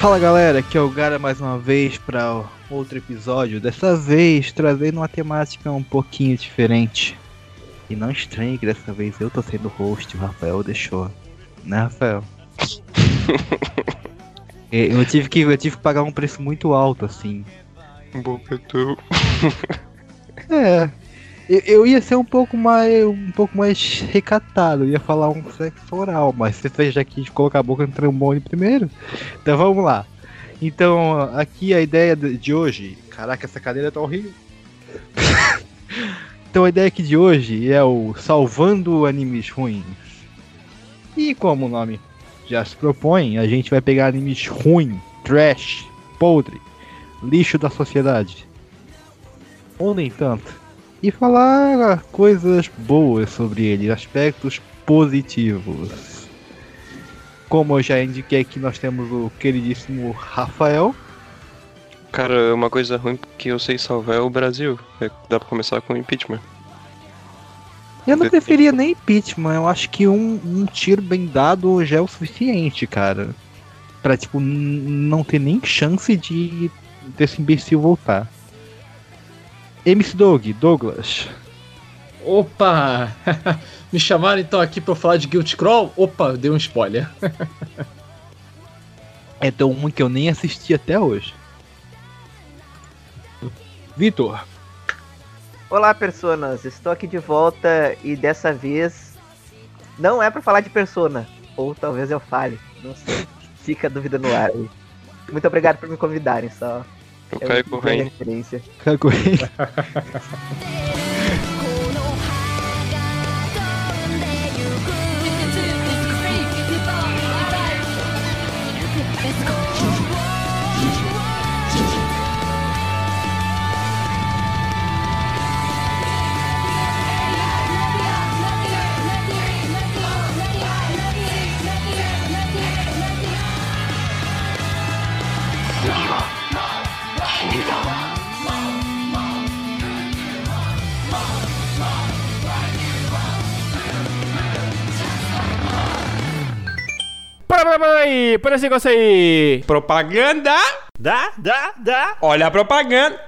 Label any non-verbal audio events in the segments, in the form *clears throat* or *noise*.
Fala galera, aqui é o Gara mais uma vez para outro episódio. Dessa vez trazendo uma temática um pouquinho diferente. E não estranhe que dessa vez eu tô sendo host, o Rafael deixou. Né, Rafael? *laughs* eu, tive que, eu tive que pagar um preço muito alto, assim. Bobetou. é. Eu, eu, ia ser um pouco mais um pouco mais recatado, ia falar um sexo oral, mas você já quis colocar a boca no trombone primeiro. Então vamos lá. Então, aqui a ideia de hoje. Caraca, essa cadeira tá horrível. *laughs* então a ideia aqui de hoje é o Salvando Animes Ruins. E como o nome já se propõe, a gente vai pegar animes ruins, trash, podre, lixo da sociedade. Ou nem tanto e falar coisas boas sobre ele, aspectos positivos. Como eu já indiquei aqui, nós temos o queridíssimo Rafael. Cara, uma coisa ruim que eu sei salvar é o Brasil. É, dá pra começar com impeachment. Eu não preferia nem impeachment, eu acho que um, um tiro bem dado já é o suficiente, cara. Pra, tipo, não ter nem chance de desse imbecil voltar. MC Dog, Douglas. Opa! *laughs* Me chamaram então aqui pra eu falar de Guild Crawl? Opa, deu um spoiler. *laughs* é tão ruim que eu nem assisti até hoje. Vitor. Olá, personas. Estou aqui de volta e dessa vez não é para falar de persona. Ou talvez eu fale. Não sei. *laughs* Fica a dúvida no ar. Muito obrigado por me convidarem, só. Eu é caio correndo. Caio *laughs* *laughs* correndo. aí, por esse negócio aí. Propaganda. Dá, dá, dá. Olha a propaganda.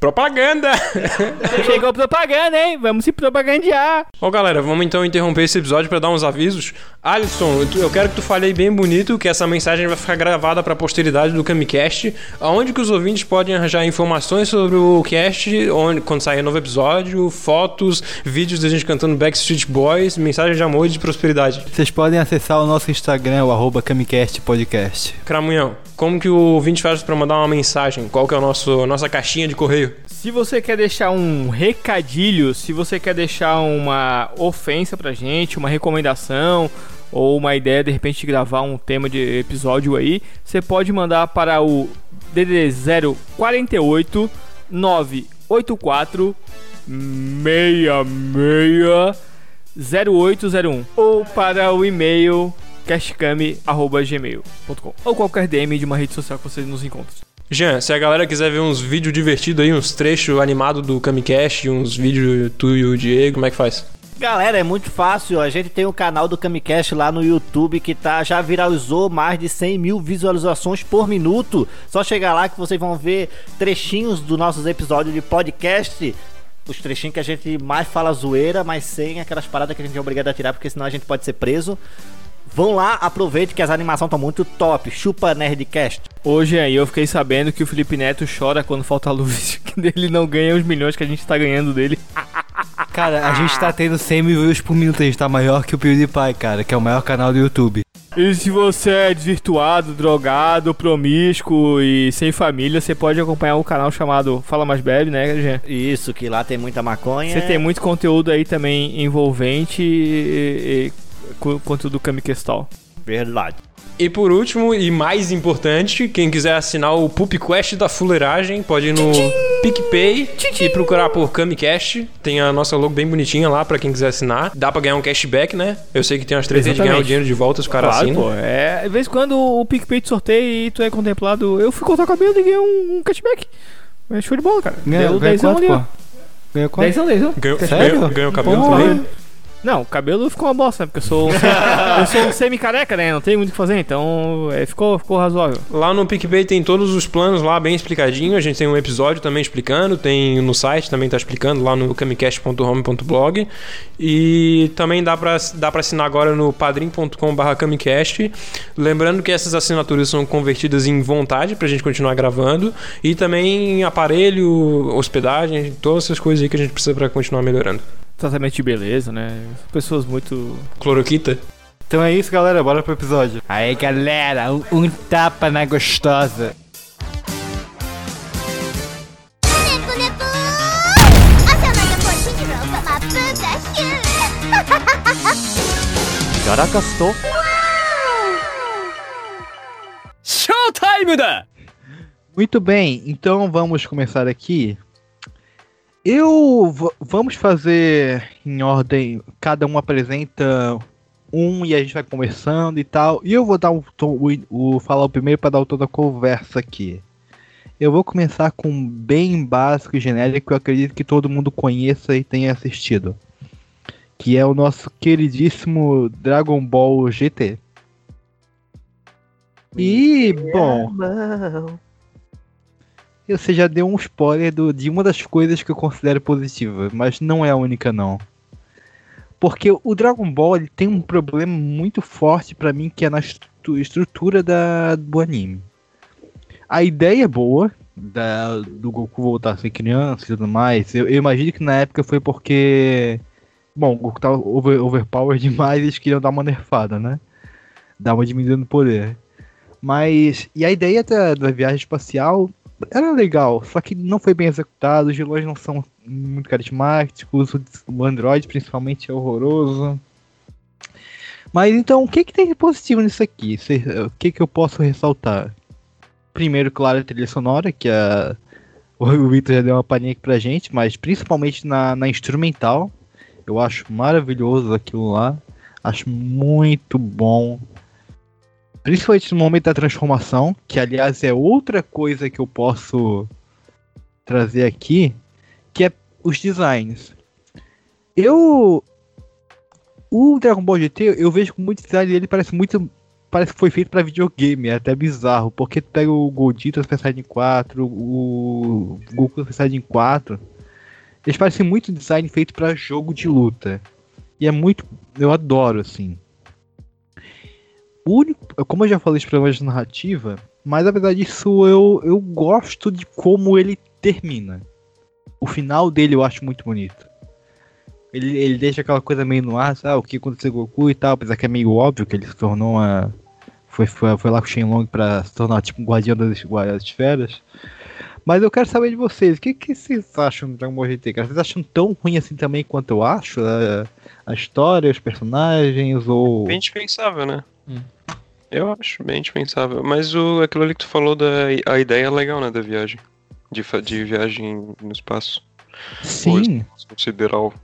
Propaganda! *laughs* Chegou propaganda, hein? Vamos se propagandear. Ó, galera, vamos então interromper esse episódio para dar uns avisos. Alisson, eu quero que tu fale aí bem bonito que essa mensagem vai ficar gravada para a posteridade do Camicast, aonde que os ouvintes podem arranjar informações sobre o cast, onde quando sair novo episódio, fotos, vídeos da gente cantando Backstreet Boys, mensagem de amor e de prosperidade. Vocês podem acessar o nosso Instagram, o arroba Camicast Podcast. Cramunhão, como que o ouvinte faz para mandar uma mensagem? Qual que é a nosso, nossa caixinha de correio? Se você quer deixar um recadilho, se você quer deixar uma ofensa pra gente, uma recomendação ou uma ideia de repente de gravar um tema de episódio aí, você pode mandar para o DD 048 984 66 0801 ou para o e-mail castcam.gmail.com ou qualquer DM de uma rede social que vocês nos encontrem. Jean, se a galera quiser ver uns vídeos divertidos aí, uns trechos animados do Camicast, uns vídeos tu e o Diego, como é que faz? Galera, é muito fácil. A gente tem o canal do Camicast lá no YouTube que tá, já viralizou mais de 100 mil visualizações por minuto. Só chegar lá que vocês vão ver trechinhos dos nossos episódios de podcast. Os trechinhos que a gente mais fala zoeira, mas sem aquelas paradas que a gente é obrigado a tirar, porque senão a gente pode ser preso. Vão lá, aproveite que as animações estão muito top. Chupa Nerdcast. Hoje aí eu fiquei sabendo que o Felipe Neto chora quando falta luz, *laughs* que ele não ganha os milhões que a gente tá ganhando dele. *laughs* Cara, a gente tá tendo 100 mil views por minuto, a gente tá maior que o PewDiePie, cara, que é o maior canal do YouTube. E se você é desvirtuado, drogado, promíscuo e sem família, você pode acompanhar um canal chamado Fala Mais Bebe, né, Jean? Isso, que lá tem muita maconha. Você tem muito conteúdo aí também envolvente e, e quanto do Kamikestal. Verdade. E por último, e mais importante, quem quiser assinar o Pup Quest da Fuleiragem, pode ir no Tchim! PicPay Tchim! e procurar por Camicast. Tem a nossa logo bem bonitinha lá para quem quiser assinar. Dá para ganhar um cashback, né? Eu sei que tem umas três de ganhar o dinheiro de volta, os caras claro, assinam. Pô, é, de vez em quando o PicPay te sorteia e tu é contemplado. Eu fui cortar o cabelo e ganhei um, um cashback. É show de bola, cara. Ganhou, Deu 10 quanto, pô? Ganhou quanto? 10 10 Ganhou, Sério? Ganhou, ganhou cabelo também? Não, o cabelo ficou uma bosta, né? Porque eu sou, um- *laughs* eu sou um semi-careca, né? Não tem muito o que fazer, então é, ficou, ficou razoável. Lá no PicPay tem todos os planos lá bem explicadinho. A gente tem um episódio também explicando, tem no site também tá explicando lá no camicast.home.blog e também dá pra, dá pra assinar agora no padrim.com.br camicast. Lembrando que essas assinaturas são convertidas em vontade pra gente continuar gravando e também aparelho, hospedagem, todas essas coisas aí que a gente precisa pra continuar melhorando tratamento de beleza, né? Pessoas muito. Cloroquita? Então é isso, galera. Bora pro episódio. Aí, galera, um, um tapa na gostosa. Caracas. Showtime da! Muito bem, então vamos começar aqui eu vamos fazer em ordem, cada um apresenta um e a gente vai conversando e tal. E eu vou dar o, o, o falar o primeiro para dar o tom da conversa aqui. Eu vou começar com um bem básico e genérico que eu acredito que todo mundo conheça e tenha assistido. Que é o nosso queridíssimo Dragon Ball GT. E, bom, Você já deu um spoiler do- de uma das coisas que eu considero positiva, mas não é a única não. Porque o Dragon Ball ele tem um problema muito forte pra mim que é na estru- estrutura da, do anime. A ideia é boa da, do Goku voltar a ser criança e tudo mais. Eu, eu imagino que na época foi porque. Bom, o Goku tava over, overpower *laughs* demais e eles queriam dar uma nerfada, né? Dar uma diminuída no poder. Mas. E a ideia da, da viagem espacial era legal, só que não foi bem executado, os vilões não são muito carismáticos, o- Android principalmente é horroroso. Mas então, o que, que tem de positivo nisso aqui? O que, que eu posso ressaltar? Primeiro, claro, a trilha sonora, que a, *laughs* o Victor já deu uma palhinha aqui pra gente, mas principalmente na, na instrumental. Eu acho maravilhoso aquilo lá. Acho muito bom. Principalmente no momento da transformação, que aliás é outra coisa que eu posso trazer aqui, que é os designs. Eu. O Dragon Ball GT, eu vejo com muito design dele, parece muito. Parece que foi feito pra videogame, é até bizarro, porque tu pega o Goldito Super Saiyajin 4, o Goku Super Saiyajin 4, eles parecem muito design feito pra jogo de luta. E é muito. Eu adoro, assim. O único, como eu já falei, os problemas de narrativa, mas apesar disso, eu, eu gosto de como ele termina. O final dele eu acho muito bonito. Ele, ele deixa aquela coisa meio no ar, sabe? O que aconteceu com o Goku e tal, apesar que é meio óbvio que ele se tornou uma. Foi, foi, foi lá com o Shenlong pra se tornar tipo um guardião das, das esferas. Mas eu quero saber de vocês, o que, que vocês acham do Dragon Ball GT? Vocês acham tão ruim assim também quanto eu acho? A, a história, os personagens, ou. Bem dispensável, né? Hum. Eu acho bem dispensável. Mas o, aquilo ali que tu falou, da, a ideia é legal, né? Da viagem. De, de viagem no espaço. Sim. Sideral.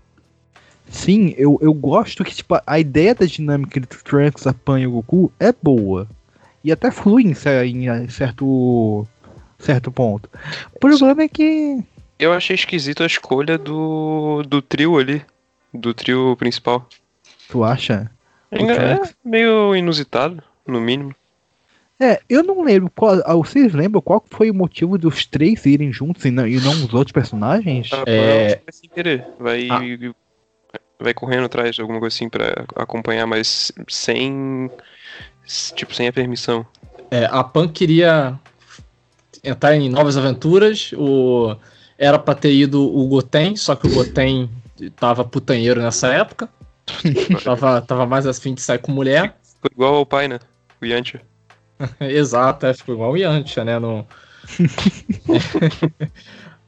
Sim, eu, eu gosto que tipo, a ideia da dinâmica entre o Trunks, a Pan e o Goku é boa. E até flui em, em eh, certo, certo ponto. O problema é que. Eu achei esquisito a escolha do, do trio ali. Do trio principal. Tu acha? É, é meio inusitado, no mínimo. É, eu não lembro. Qual, ah, vocês lembram qual foi o motivo dos três irem juntos e não, e não os outros personagens? A Pan É. vai sem querer. Vai, Ah. vai correndo atrás, alguma coisa assim, pra acompanhar, mas sem. Tipo, sem a permissão. É, a Pan queria entrar em novas aventuras. O... Era pra ter ido o Goten, só que o Goten tava putanheiro nessa época. *laughs* tava, tava mais afim de sair com mulher. Foi igual ao pai, né? O Yantia. *laughs* Exato, é, ficou igual o Yantia, né? No... *laughs*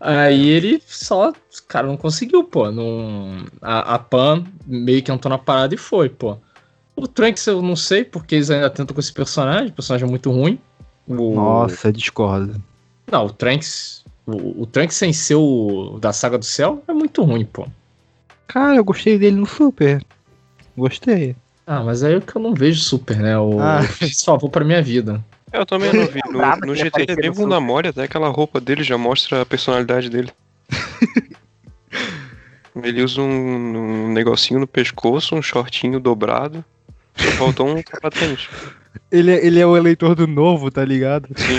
Aí ele só, cara, não conseguiu, pô. Não... A, a Pan meio que entrou na parada e foi, pô. O Trunks eu não sei, porque eles ainda tentam com esse personagem, o personagem é muito ruim. O... Nossa, discordo. Não, o Trunks. O, o Trunks sem ser o da Saga do Céu é muito ruim, pô. Cara, eu gostei dele no Super. Gostei. Ah, mas aí é que eu não vejo super, né? O Ah. *laughs* favor pra minha vida. Eu também não vi. *laughs* No, no GT ele é bem apareceu no bunda mole, até aquela roupa dele já mostra a personalidade dele. *laughs* Ele usa um, um negocinho no pescoço, um shortinho dobrado. Só faltou um capacete. Ele, é- ele é o eleitor do novo, tá ligado? Sim.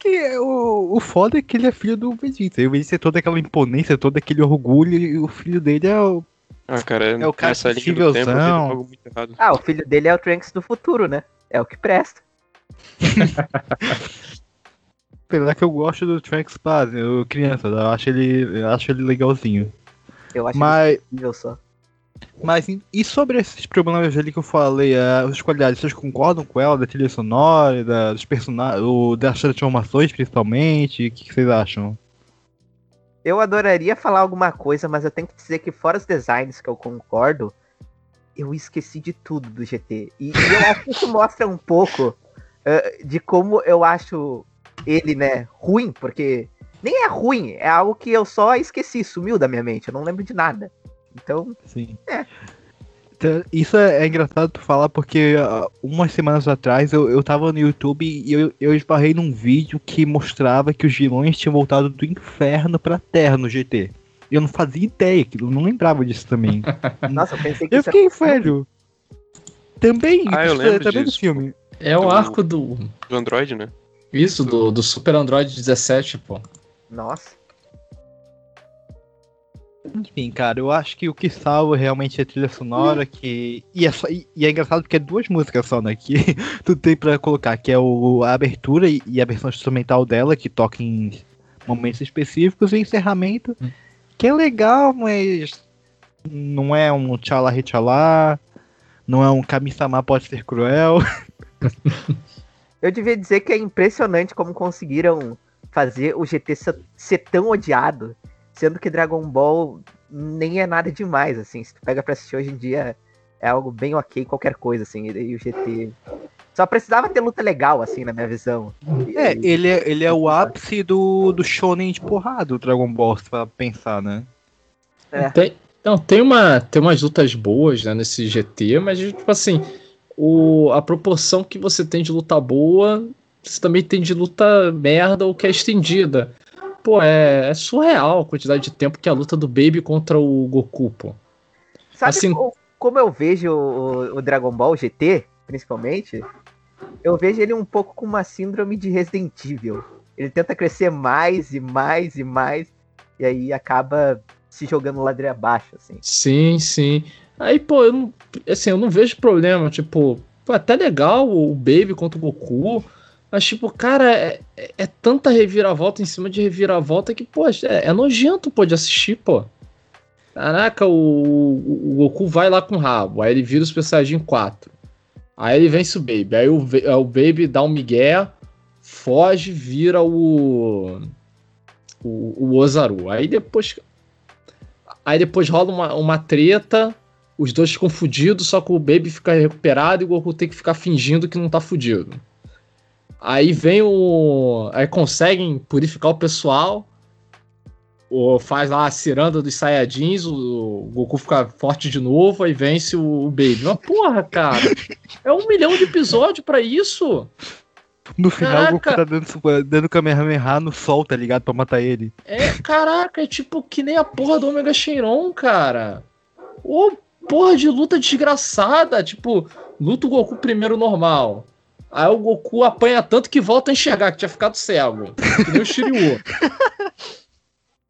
É que é o, o foda é que ele é filho do Vegeta. E o Vegeta tem toda aquela imponência, todo aquele orgulho, e o filho dele é o. Ah, cara, É o cara linha do tempo algo muito errado. Ah, o filho dele é o Trunks do futuro, né? É o que presta. *laughs* Apesar que eu gosto do Trunks base, eu criança, eu acho ele, eu acho ele legalzinho. Eu acho Mas, incrível só. Mas e- sobre esses problemas ali que eu falei, as qualidades, vocês concordam com ela, da trilha sonora, dos personagens, das transformações principalmente? O que, que vocês acham? Eu adoraria falar alguma coisa, mas eu tenho que dizer que fora os designs que eu concordo, eu esqueci de tudo do GT. E, e eu acho que isso mostra um pouco eh, de como eu acho ele, né, ruim, porque nem é ruim, é algo que eu só esqueci, sumiu da minha mente, eu não lembro de nada. Então, Sim. É. Então, Isso é, é engraçado tu falar porque ah, umas semanas atrás eu, eu tava no YouTube e eu, eu esbarrei num vídeo que mostrava que os vilões tinham voltado do inferno pra terra no GT. E eu não fazia ideia, que eu não lembrava disso também. *laughs* nossa, eu pensei que eu fiquei velho. Também, Ah, eu é lembro também do disso. filme. É o Do- arco do. Do Android, né? Isso, do, do Super Android 17, pô. Nossa. Enfim, cara, eu acho que o que salva realmente é a trilha sonora, que. E é, só- e- é engraçado porque é duas músicas só, né? Que *laughs* tu tem pra colocar, que é o, a abertura e, a versão instrumental dela, que toca em momentos específicos, e o encerramento, que é legal, mas não é um tchala tchala, não é um Kami-sama pode ser cruel. *laughs* Eu devia dizer que é impressionante como conseguiram fazer o GT ser tão odiado, sendo que Dragon Ball nem é nada demais, assim. Se tu pega pra assistir hoje em dia, é algo bem ok, qualquer coisa, assim. E, e o GT. Só precisava ter luta legal, assim, na minha visão. E- É, ele é, ele é o ápice do, do shonen de porrada, o Dragon Ball, se pra pensar, né? É. Tem, não, tem, uma, tem umas lutas boas né, nesse GT, mas tipo assim, o, a proporção que você tem de luta boa, você também tem de luta merda ou que é estendida. Pô, é, é surreal a quantidade de tempo que é a luta do Baby contra o Goku, pô. Sabe assim- co- como eu vejo o, o Dragon Ball GT, principalmente? Eu vejo ele um pouco com uma síndrome de Resident Evil. Ele tenta crescer mais e mais e mais, e aí acaba se jogando ladeira abaixo, assim. Sim, sim. Aí, pô, eu não, assim, eu não vejo problema. Tipo, pô, até legal o Baby contra o Goku. Mas, tipo, cara, é, é- é tanta reviravolta em cima de reviravolta que, pô, é, é nojento, pô, de assistir, pô. Caraca, o, o Goku vai lá com o rabo. Aí ele vira o Super Saiyajin 4. Aí ele vence o Baby. Aí o, Ve- o Baby dá um migué, foge, vira o. O, o Ozaru. Aí depois. Aí depois rola uma, uma treta, os dois ficam fudidos, só que o Baby fica recuperado e o Goku tem que ficar fingindo que não tá fudido. Aí vem o. Aí conseguem purificar o pessoal. O, faz lá a ciranda dos Saiyajins, o, o Goku fica forte de novo, aí vence o, o Baby. Mas porra, cara, é um milhão de episódio pra isso. No final, o Goku Caraca. tá dando, dando Kamehameha no sol, tá ligado? Pra matar ele. É, caraca, é tipo que nem a porra do Omega Shenron, cara. Ô, porra de luta desgraçada. Tipo, luta o Goku primeiro normal. Aí o Goku apanha tanto que volta a enxergar, que tinha ficado cego. Que nem o Shiryu.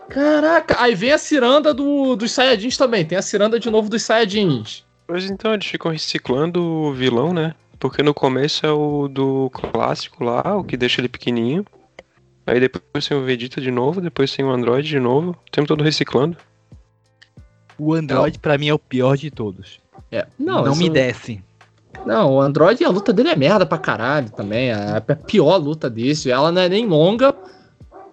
Caraca, aí vem a ciranda do, dos Saiyajins também. Tem a ciranda de novo dos Saiyajins. Pois então, eles ficam reciclando o vilão, né? Porque no começo é o do clássico lá, o que deixa ele pequenininho. Aí depois tem o Vegeta de novo, depois tem o Android de novo, o tempo todo reciclando. O Android, pra mim, é o pior de todos. É, Não, não, me isso- desce. Não, o Android, a luta dele é merda pra caralho também. É a pior luta desse. Ela não é nem longa,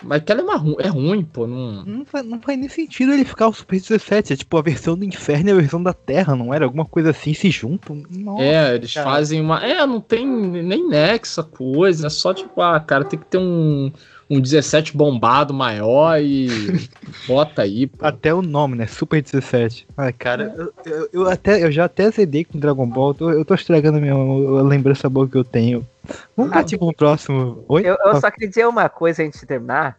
mas que ela é, uma ru- é ruim, pô. Não... Não faz, não faz nem sentido ele ficar o Super 17. É tipo a versão do inferno e a versão da terra, não era? Alguma coisa assim, se juntam. Nossa, É, eles cara. fazem uma. É, não tem nem nexo a coisa. É só tipo, ah, cara, tem que ter um, um 17 bombado maior e *laughs* bota aí, pô. Até o nome, né? Super 17. Ai, cara, eu, eu, eu até, eu já até zedei com Dragon Ball. Eu tô, eu tô estragando a minha a lembrança boa que eu tenho. Vamos Ah, partir pro próximo. Oi? Eu, eu só queria dizer uma coisa antes de terminar.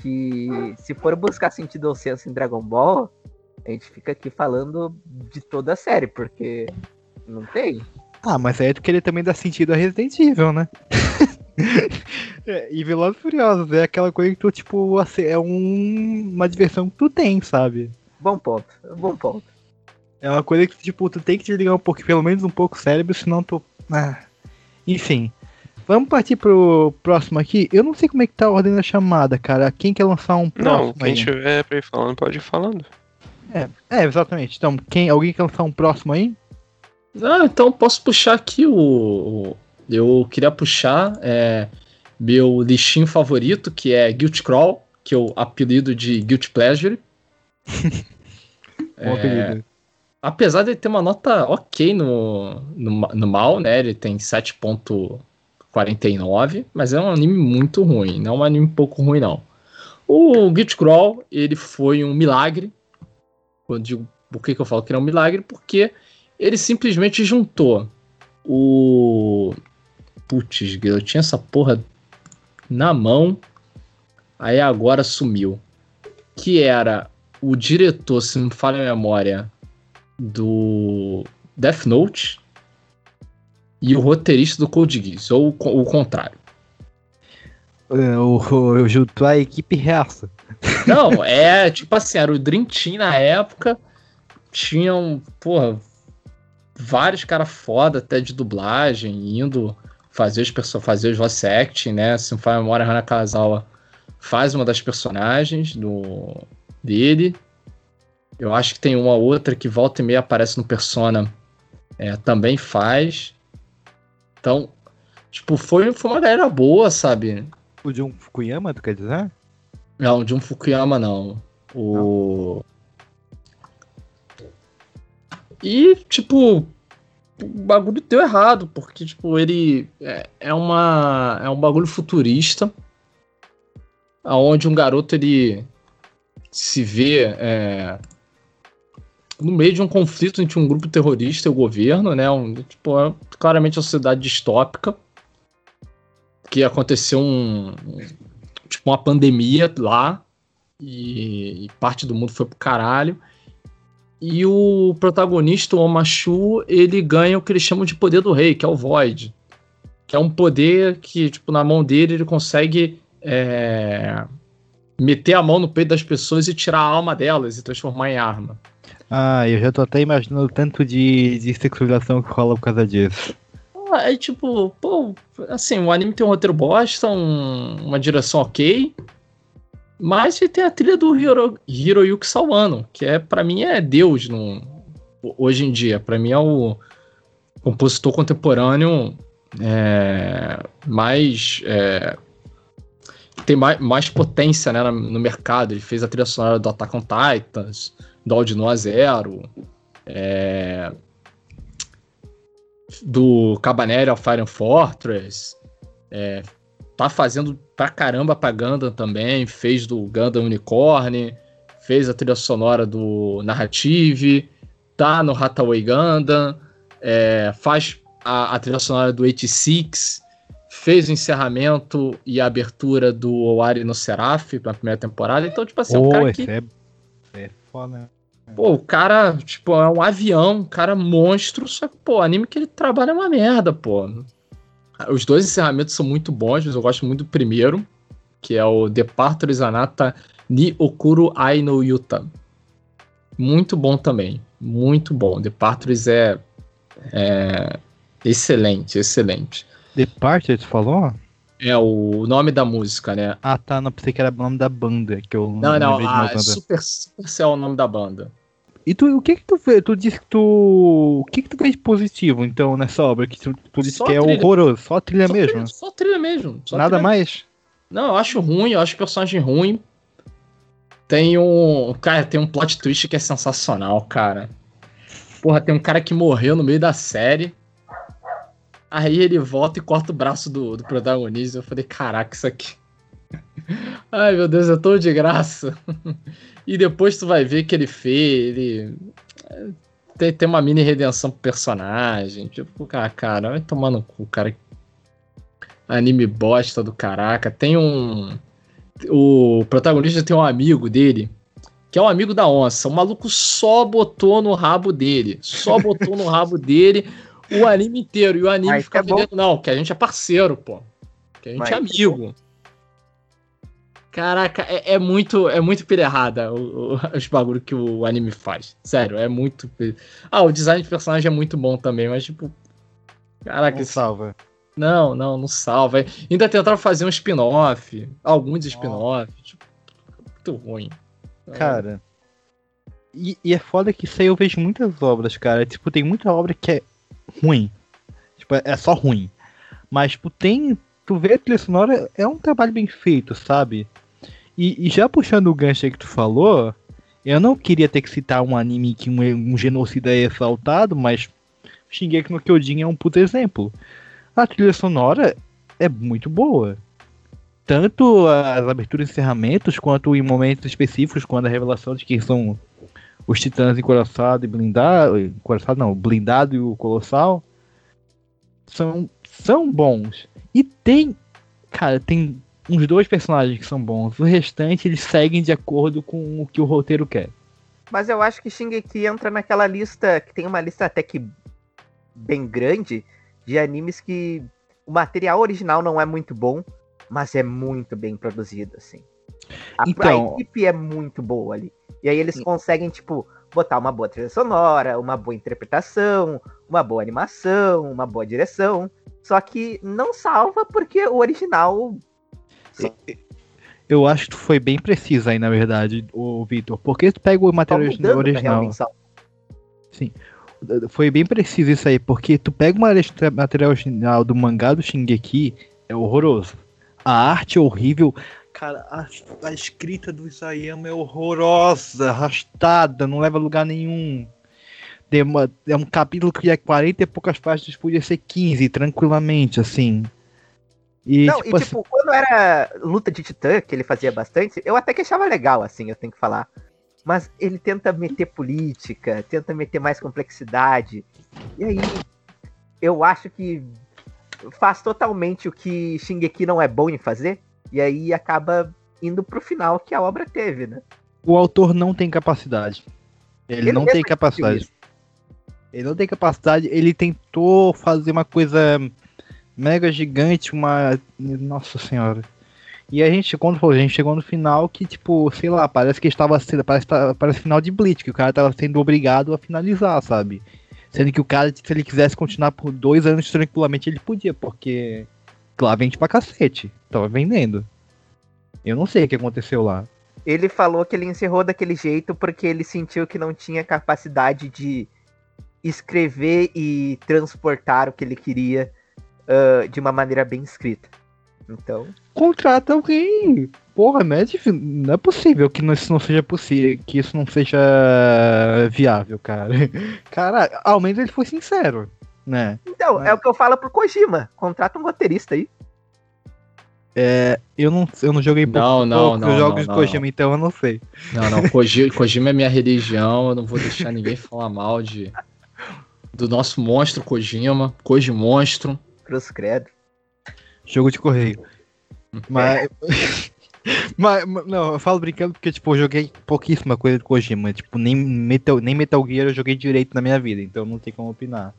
que se for buscar sentido ou senso em Dragon Ball, a gente fica aqui falando de toda a série, porque não tem. Ah, mas aí é que ele também dá sentido a Resident Evil, né? *laughs* É, e Velozes e Furiosos é aquela coisa que tu, tipo, assim, é um- uma diversão que tu tem, sabe? Bom ponto, bom ponto. É uma coisa que, tipo, tu tem que desligar um pouco, pelo menos um pouco o cérebro, senão tu. Ah. Enfim. Vamos partir pro próximo aqui. Eu não sei como é que tá a ordem da chamada, cara. Quem quer lançar um próximo Não, quem aí? tiver pra ir falando, pode ir falando. É, é, exatamente. Então, quem, alguém quer lançar um próximo aí? Ah, então posso puxar aqui o. eu queria puxar é, meu lixinho favorito, que é Guilt Crawl, que eu apelido de Guilt Pleasure. *laughs* Apelido. Apesar de ele ter uma nota ok no, no, no mal, né? Ele tem 7.49, mas é um anime muito ruim, não é um anime pouco ruim, não. O Guilt Crawl, ele foi um milagre. Quando digo por que, que eu falo que ele é um milagre? Porque ele simplesmente juntou o. Putz, eu tinha essa porra na mão, aí agora sumiu. Que era o diretor, se não me falha a memória, do Death Note e o roteirista do Code Geass, ou o co- o contrário. É, O, o, eu junto a equipe reaça. Não, é tipo assim, era o Dream Team na época, tinham, porra, vários caras foda até de dublagem, indo fazer os, perso- fazer os voice acting, né? Se não faz memória, a Hana Kazawa faz uma das personagens do, dele. Eu acho que tem uma outra que volta e meia aparece no Persona, é, também faz. Então, tipo, foi, foi uma galera boa, sabe? O John Fukuyama, tu quer dizer? Não, de um Fukuyama não. O. E, tipo, o bagulho deu errado, porque, tipo, ele é, é uma. É um bagulho futurista. Onde um garoto ele se vê é, no meio de um conflito entre um grupo terrorista e o governo, né? Um, tipo, é claramente uma sociedade distópica. Que aconteceu um, tipo, uma pandemia lá e, e parte do mundo foi pro caralho. E o protagonista, o Omachu, ele ganha o que eles chamam de poder do rei, que é o Void. Que é um poder que, tipo, na mão dele ele consegue é, meter a mão no peito das pessoas e tirar a alma delas e transformar em arma. Ah, eu já tô até imaginando o tanto de, de sexualização que rola por causa disso. Ah, Aí, tipo, pô, assim, o anime tem um roteiro bosta, um- uma direção ok, mas ele tem a trilha do Hiro, Hiroyuki Sawano, que é, para mim, é Deus no, hoje em dia. Para mim é o compositor contemporâneo é, mais... é, tem mais, mais potência né, no mercado. Ele fez a trilha sonora do Attack on Titans, do Audino a Zero, é, do Cabaneri ao Fire and Fortress. É, tá fazendo pra caramba pra Gundam também. Fez do Gundam Unicorn. Fez a trilha sonora do Narrative. Tá no Hathaway Gundam. é, faz a, a trilha sonora do 86. Fez o encerramento e a abertura do Owari no Seraph na primeira temporada. Então, tipo assim, é um cara que é, é foda. Pô, o cara, tipo, é um avião, um cara monstro, só que, pô, o anime que ele trabalha é uma merda, pô. Os dois encerramentos são muito bons, mas eu gosto muito do primeiro, que é o Departure Zanata ni Okuru Ai no Yuta. Muito bom também, muito bom. Departures é, é excelente, excelente. Departed, tu falou? É o nome da música, né? Ah, tá, não pensei que era o nome da banda, que eu Não, não, de ah. Super, Supercell é o nome da banda. E tu, o que que tu fez? Tu disse que tu... O que que tu fez de positivo, então, nessa obra? Que tu, tu disse Só que é trilha. horroroso, só a trilha Só mesmo? trilha- só trilha mesmo. só Nada trilha mais? Não, eu acho ruim, eu acho o personagem ruim. Tem um. Cara, tem um plot twist que é sensacional, cara. Porra, tem um cara que morreu no meio da série. Aí ele volta e corta o braço do, do protagonista. Eu falei, caraca, isso aqui. *laughs* Ai, meu Deus, é tão de graça. E depois tu vai ver que ele fez. Ele. é, Tem, tem uma mini redenção pro personagem. Tipo, cara, cara, vai tomar no cu, cara anime bosta do caraca. Tem um. o protagonista tem um amigo dele, que é um amigo da onça. O maluco só botou no rabo dele. Só botou no rabo dele o anime inteiro. E o anime Mas fica é vendendo, não, que a gente é parceiro, pô. Que a gente Mas é é amigo. Caraca, é, é muito é muito pilha errada o- o- os bagulho que o anime faz. Sério, é muito. Ah, o design de personagem é muito bom também, mas tipo. Caraca, Não salva. não, não, não salva. Ainda tentaram fazer um spin-off, alguns spin-off. Tipo, muito ruim. Cara. E, e é foda que isso aí eu vejo muitas obras, cara. Tipo, tem muita obra que é ruim. Tipo, é é só ruim. Mas, tipo, tem. Tu vê a trilha sonora, é um trabalho bem feito, sabe? E, e já puxando o gancho aí que tu falou, eu não queria ter que citar um anime que um, um genocida é exaltado, mas Shingeki no Kyojin é um puto exemplo. A trilha sonora é muito boa. Tanto as aberturas e encerramentos, quanto em momentos específicos, quando a revelação de quem são os titãs encoraçado e blindado. Encoraçado não, blindado e o colossal. São, são bons. E tem. Cara, tem uns dois personagens que são bons. O restante eles seguem de acordo com o que o roteiro quer. Mas eu acho que Shingeki entra naquela lista, que tem uma lista até que bem grande, de animes que o material original não é muito bom, mas é muito bem produzido, assim. A, Então- a equipe é muito boa ali. E aí eles conseguem, tipo, botar uma boa trilha sonora, uma boa interpretação, uma boa animação, uma boa direção. Só que não salva porque o original Eu acho que foi bem preciso aí, na verdade, o Vitor. Porque tu pega o tá material pra original. realmente salvar. Foi bem preciso isso aí, porque tu pega o material original do mangá do Shingeki, é horroroso. A arte é horrível. Cara, a, a escrita do Isayama é horrorosa, arrastada, não leva a lugar nenhum. Uma- é um capítulo que é 40 e poucas páginas, podia ser 15, tranquilamente, assim. E, Não, tipo, e assim, tipo, quando era luta de titã, que ele fazia bastante, eu até que achava legal, assim, eu tenho que falar. Mas ele tenta meter política, tenta meter mais complexidade. E aí, eu acho que faz totalmente o que Shingeki não é bom em fazer. E aí acaba indo pro final que a obra teve, né? o autor não tem capacidade. Ele, Ele não tem capacidade. Ele não tem capacidade. Ele tentou fazer uma coisa mega gigante, uma. Nossa senhora. E a gente, quando a gente chegou no final que, tipo, sei lá, parece que estava sendo. Parece, tá- parece final de Blitz, que o cara tava sendo obrigado a finalizar, sabe? Sendo que o cara, se ele quisesse continuar por dois anos tranquilamente, ele podia, porque lá vende pra cacete. Tava vendendo. Eu não sei o que aconteceu lá. Ele falou que ele encerrou daquele jeito porque ele sentiu que não tinha capacidade de escrever e transportar o que ele queria ah, de uma maneira bem escrita. Então, contrata alguém. Porra, não é, não é possível que não- isso não seja possível, que isso não seja viável, cara. *laughs* Cara, ao menos ele foi sincero, né? então é o que eu falo pro Kojima. Contrata um roteirista aí. Eu não, eu não joguei pouco, Não, não, não, jogos não, de não. Kojima, então eu não sei. Não, não, Koji- *laughs* Kojima é minha religião, eu não vou deixar ninguém falar mal de do nosso monstro Kojima, Koji Monstro. Cruz Credo. Jogo de correio. *laughs* Mas, *laughs* mas, mas- não, eu falo brincando porque, tipo, eu joguei pouquíssima coisa de Kojima. Tipo, nem Metal, nem Metal Gear eu joguei direito na minha vida, então não tem como opinar.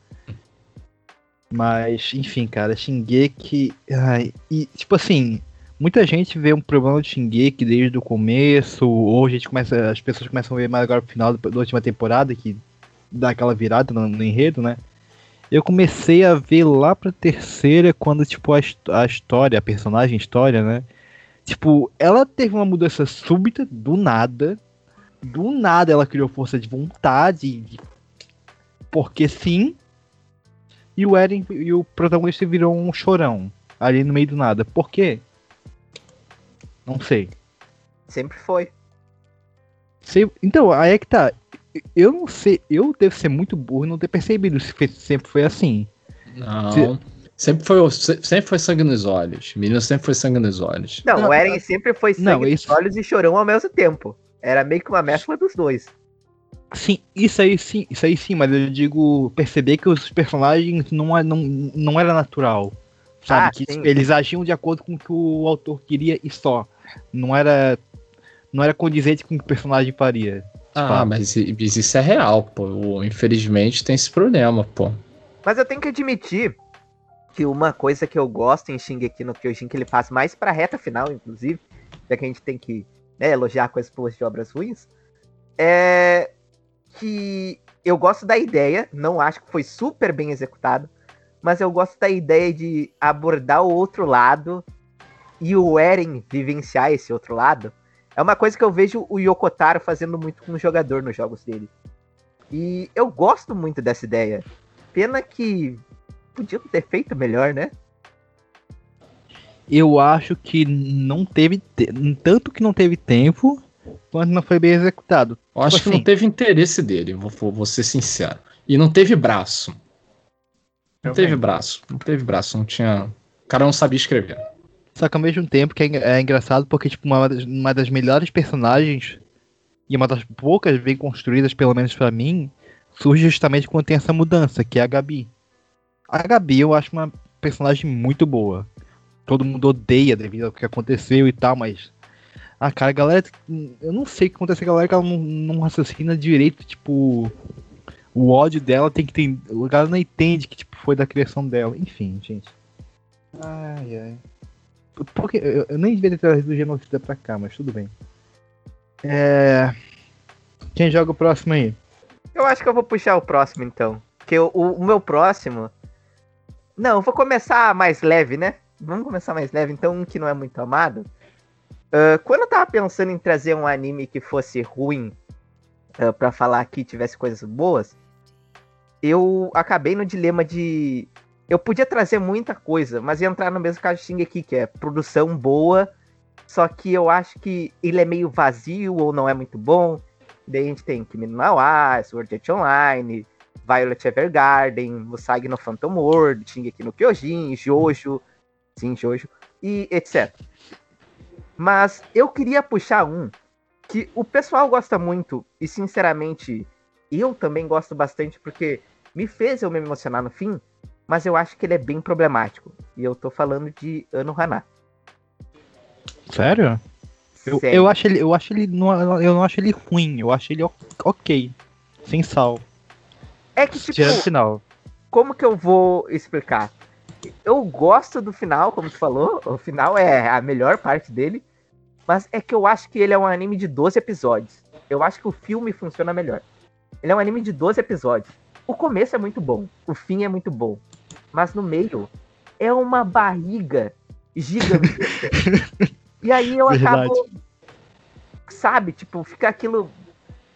Mas, enfim, cara, Shingeki. Ai, e, tipo assim, muita gente vê um problema de Shingeki desde o começo, ou a gente começa, as pessoas começam a ver mais agora pro final da da última temporada, que dá aquela virada no, no enredo, né? Eu comecei a ver lá pra terceira, quando, tipo, a, a história, a personagem história, né? Tipo, ela teve uma mudança súbita, do nada. Do nada ela criou força de vontade. de- Porque sim. E o Eren e o protagonista virou um chorão. Ali no meio do nada. Por quê? Não sei. Sempre foi. Então, aí é que tá. Eu não sei. Eu devo ser muito burro e não ter percebido se sempre foi assim. Não. Sempre foi, se- sempre foi sangue nos olhos. Menino sempre foi sangue nos olhos. Não, o Eren sempre foi sangue não, nos isso- olhos e chorão ao mesmo tempo. Era meio que uma mescla dos dois. Sim, isso aí sim, isso aí sim, mas eu digo perceber que os personagens não, é- não, não era natural. Sabe? Ah, que sim. eles agiam de acordo com o que o autor queria e só. não era. Não era condizente com o que o personagem faria. Ah, mas, mas isso é real, pô. Infelizmente tem esse problema, pô. Mas eu tenho que admitir que uma coisa que eu gosto em Shingeki no Kyojin, que ele faz mais pra reta final, inclusive, já que a gente tem que né, elogiar coisas boas de obras ruins, é que eu gosto da ideia, não acho que foi super bem executado, mas eu gosto da ideia de abordar o outro lado e o Eren vivenciar esse outro lado. É uma coisa que eu vejo o Yokotaro fazendo muito com o jogador nos jogos dele. E eu gosto muito dessa ideia. Pena que podiam ter feito melhor, né? Eu acho que não teve. te- Tanto que não teve tempo, quanto não foi bem executado. Eu acho Tipo que não assim. teve interesse dele, vou, vou- vou ser sincero. E não teve braço. Não teve braço. Não teve braço, não tinha. O cara não sabia escrever. Só que ao mesmo tempo que é, é engraçado porque, tipo, uma das, uma das melhores personagens e uma das poucas bem construídas, pelo menos pra mim, surge justamente quando tem essa mudança, que é a Gabi. A Gabi eu acho uma personagem muito boa. Todo mundo odeia devido ao que aconteceu e tal, mas. Ah, cara, a galera. Eu não sei o que acontece a galera que ela não, não raciocina direito, tipo. O ódio dela tem que ter. O galera não entende que tipo, foi da criação dela. Enfim, gente. Ai, ai. Porque eu, eu nem devia ter trazido o genocida pra cá, mas tudo bem. É. Quem joga o próximo aí? Eu acho que eu vou puxar o próximo então. Que o, o, meu próximo. Não, eu vou começar mais leve, né? Vamos começar mais leve, então um que não é muito amado. Ah, quando eu tava pensando em trazer um anime que fosse ruim ah, pra falar que tivesse coisas boas, eu acabei no dilema de. Eu podia trazer muita coisa, mas ia entrar no mesmo de Shingeki, que é produção boa, só que eu acho que ele é meio vazio ou não é muito bom. Daí a gente tem Kimi no Nawa, Sword Art Online, Violet Evergarden, Musagi no Phantom World, Shingeki no Kyojin, Jojo, sim, Jojo, e etc. Mas eu queria puxar um que o pessoal gosta muito, e sinceramente, eu também gosto bastante, porque me fez eu me emocionar no fim, mas eu acho que ele é bem problemático. E eu tô falando de Ano Hana. Sério? Eu, Sério. eu acho ele, eu acho ele, não, eu não acho ele ruim, eu acho ele ok, sem sal, É que, tipo, tirando o final. como que eu vou explicar? Eu gosto do final, como tu falou, o final é a melhor parte dele, mas é que eu acho que ele é um anime de 12 episódios. Eu acho que o filme funciona melhor. Ele é um anime de 12 episódios. O começo é muito bom, o fim é muito bom, mas no meio é uma barriga gigantesca. *laughs* e aí eu Verdade. acabo, sabe, tipo, fica aquilo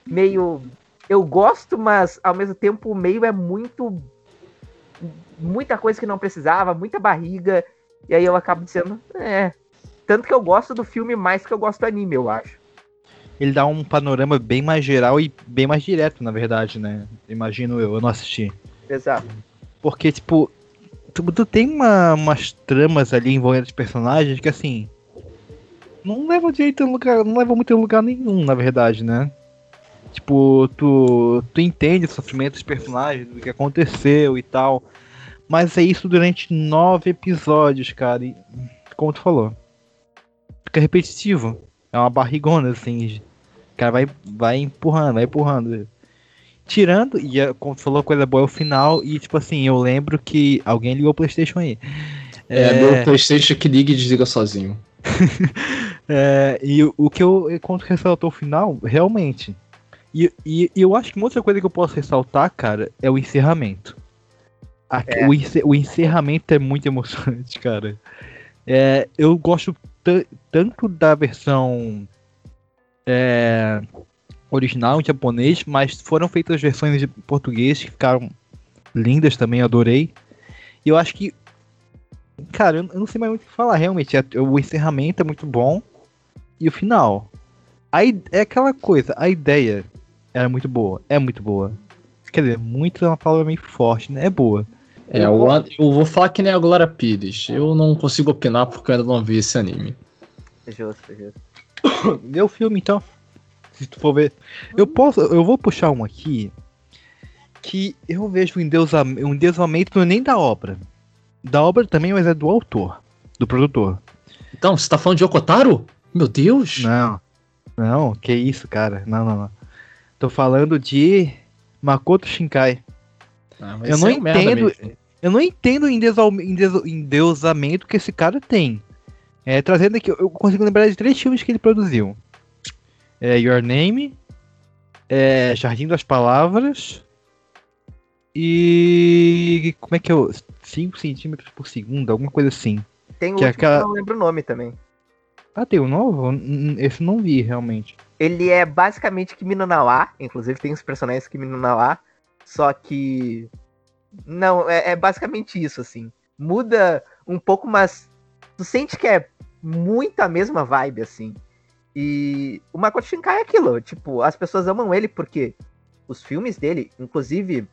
meio eu gosto, mas ao mesmo tempo o meio é muito muita coisa que não precisava, muita barriga, e aí eu acabo dizendo, é, tanto que eu gosto do filme mais que eu gosto do anime, eu acho. Ele dá um panorama bem mais geral e bem mais direto, na verdade, né? Imagino eu, eu não assisti. Exato. Porque, tipo, tu, tu tem uma, umas tramas ali envolvendo os personagens que, assim, não levam direito lugar, não levam muito a lugar nenhum, na verdade, né? Tipo, tu, tu entende o sofrimento dos personagens, do que aconteceu e tal. Mas é isso durante nove episódios, cara. E, como tu falou, fica repetitivo. É uma barrigona, assim. O cara vai, vai empurrando, vai empurrando. Tirando, e é, como tu falou, coisa boa é o final. E tipo assim, eu lembro que alguém ligou o PlayStation aí. É, meu Playstation que liga e desliga sozinho. *laughs* É, e o- que eu, quando ressaltou o final, realmente. E, e, e eu acho que uma outra coisa que eu posso ressaltar, cara, é o encerramento. A- É. O, ence- o encerramento é muito *laughs* emocionante, cara. É, eu gosto ta- tanto da versão é, original em japonês, mas foram feitas versões em português que ficaram lindas também, eu adorei. E eu acho que. Cara, eu não sei mais muito o que falar, realmente. é- O encerramento é muito bom. E o final. A i- é aquela coisa, a ideia era muito boa. É muito boa. Quer dizer, muito é uma palavra meio forte, né? É boa. É, eu, eu vou falar que nem a Glória Pires. Eu não consigo opinar porque eu ainda não vi esse anime. Justo, justo. *coughs* Vê o filme então. Se tu for ver. Eu posso. Eu vou puxar um aqui. Que eu vejo um endeusamento, um endeusamento nem da obra. Da obra também, mas é do autor. Do produtor. Então, você tá falando de Okotaro? Meu Deus! Não. Não, que isso, cara. Não, não, não. Tô falando de Makoto Shinkai. Ah, mas Eu não é entendo. Eu não entendo o endeusa- endeusa- endeusamento que esse cara tem. É, trazendo aqui, eu consigo lembrar de três filmes que ele produziu: é, Your Name, é, Jardim das Palavras e. Como é que é? o 5 centímetros por segundo, alguma coisa assim. Tem o Que é último que aquela- eu não lembro o nome também. Ah, tem um novo? Esse eu não vi realmente. Ele é basicamente Kimi no Nawa, inclusive tem os personagens Kimi no Nawa, só que não, é, é basicamente isso assim. Muda um pouco, mas tu sente que é muito a mesma vibe assim. E o Makoto Shinkai é aquilo, tipo, as pessoas amam ele porque os filmes dele, inclusive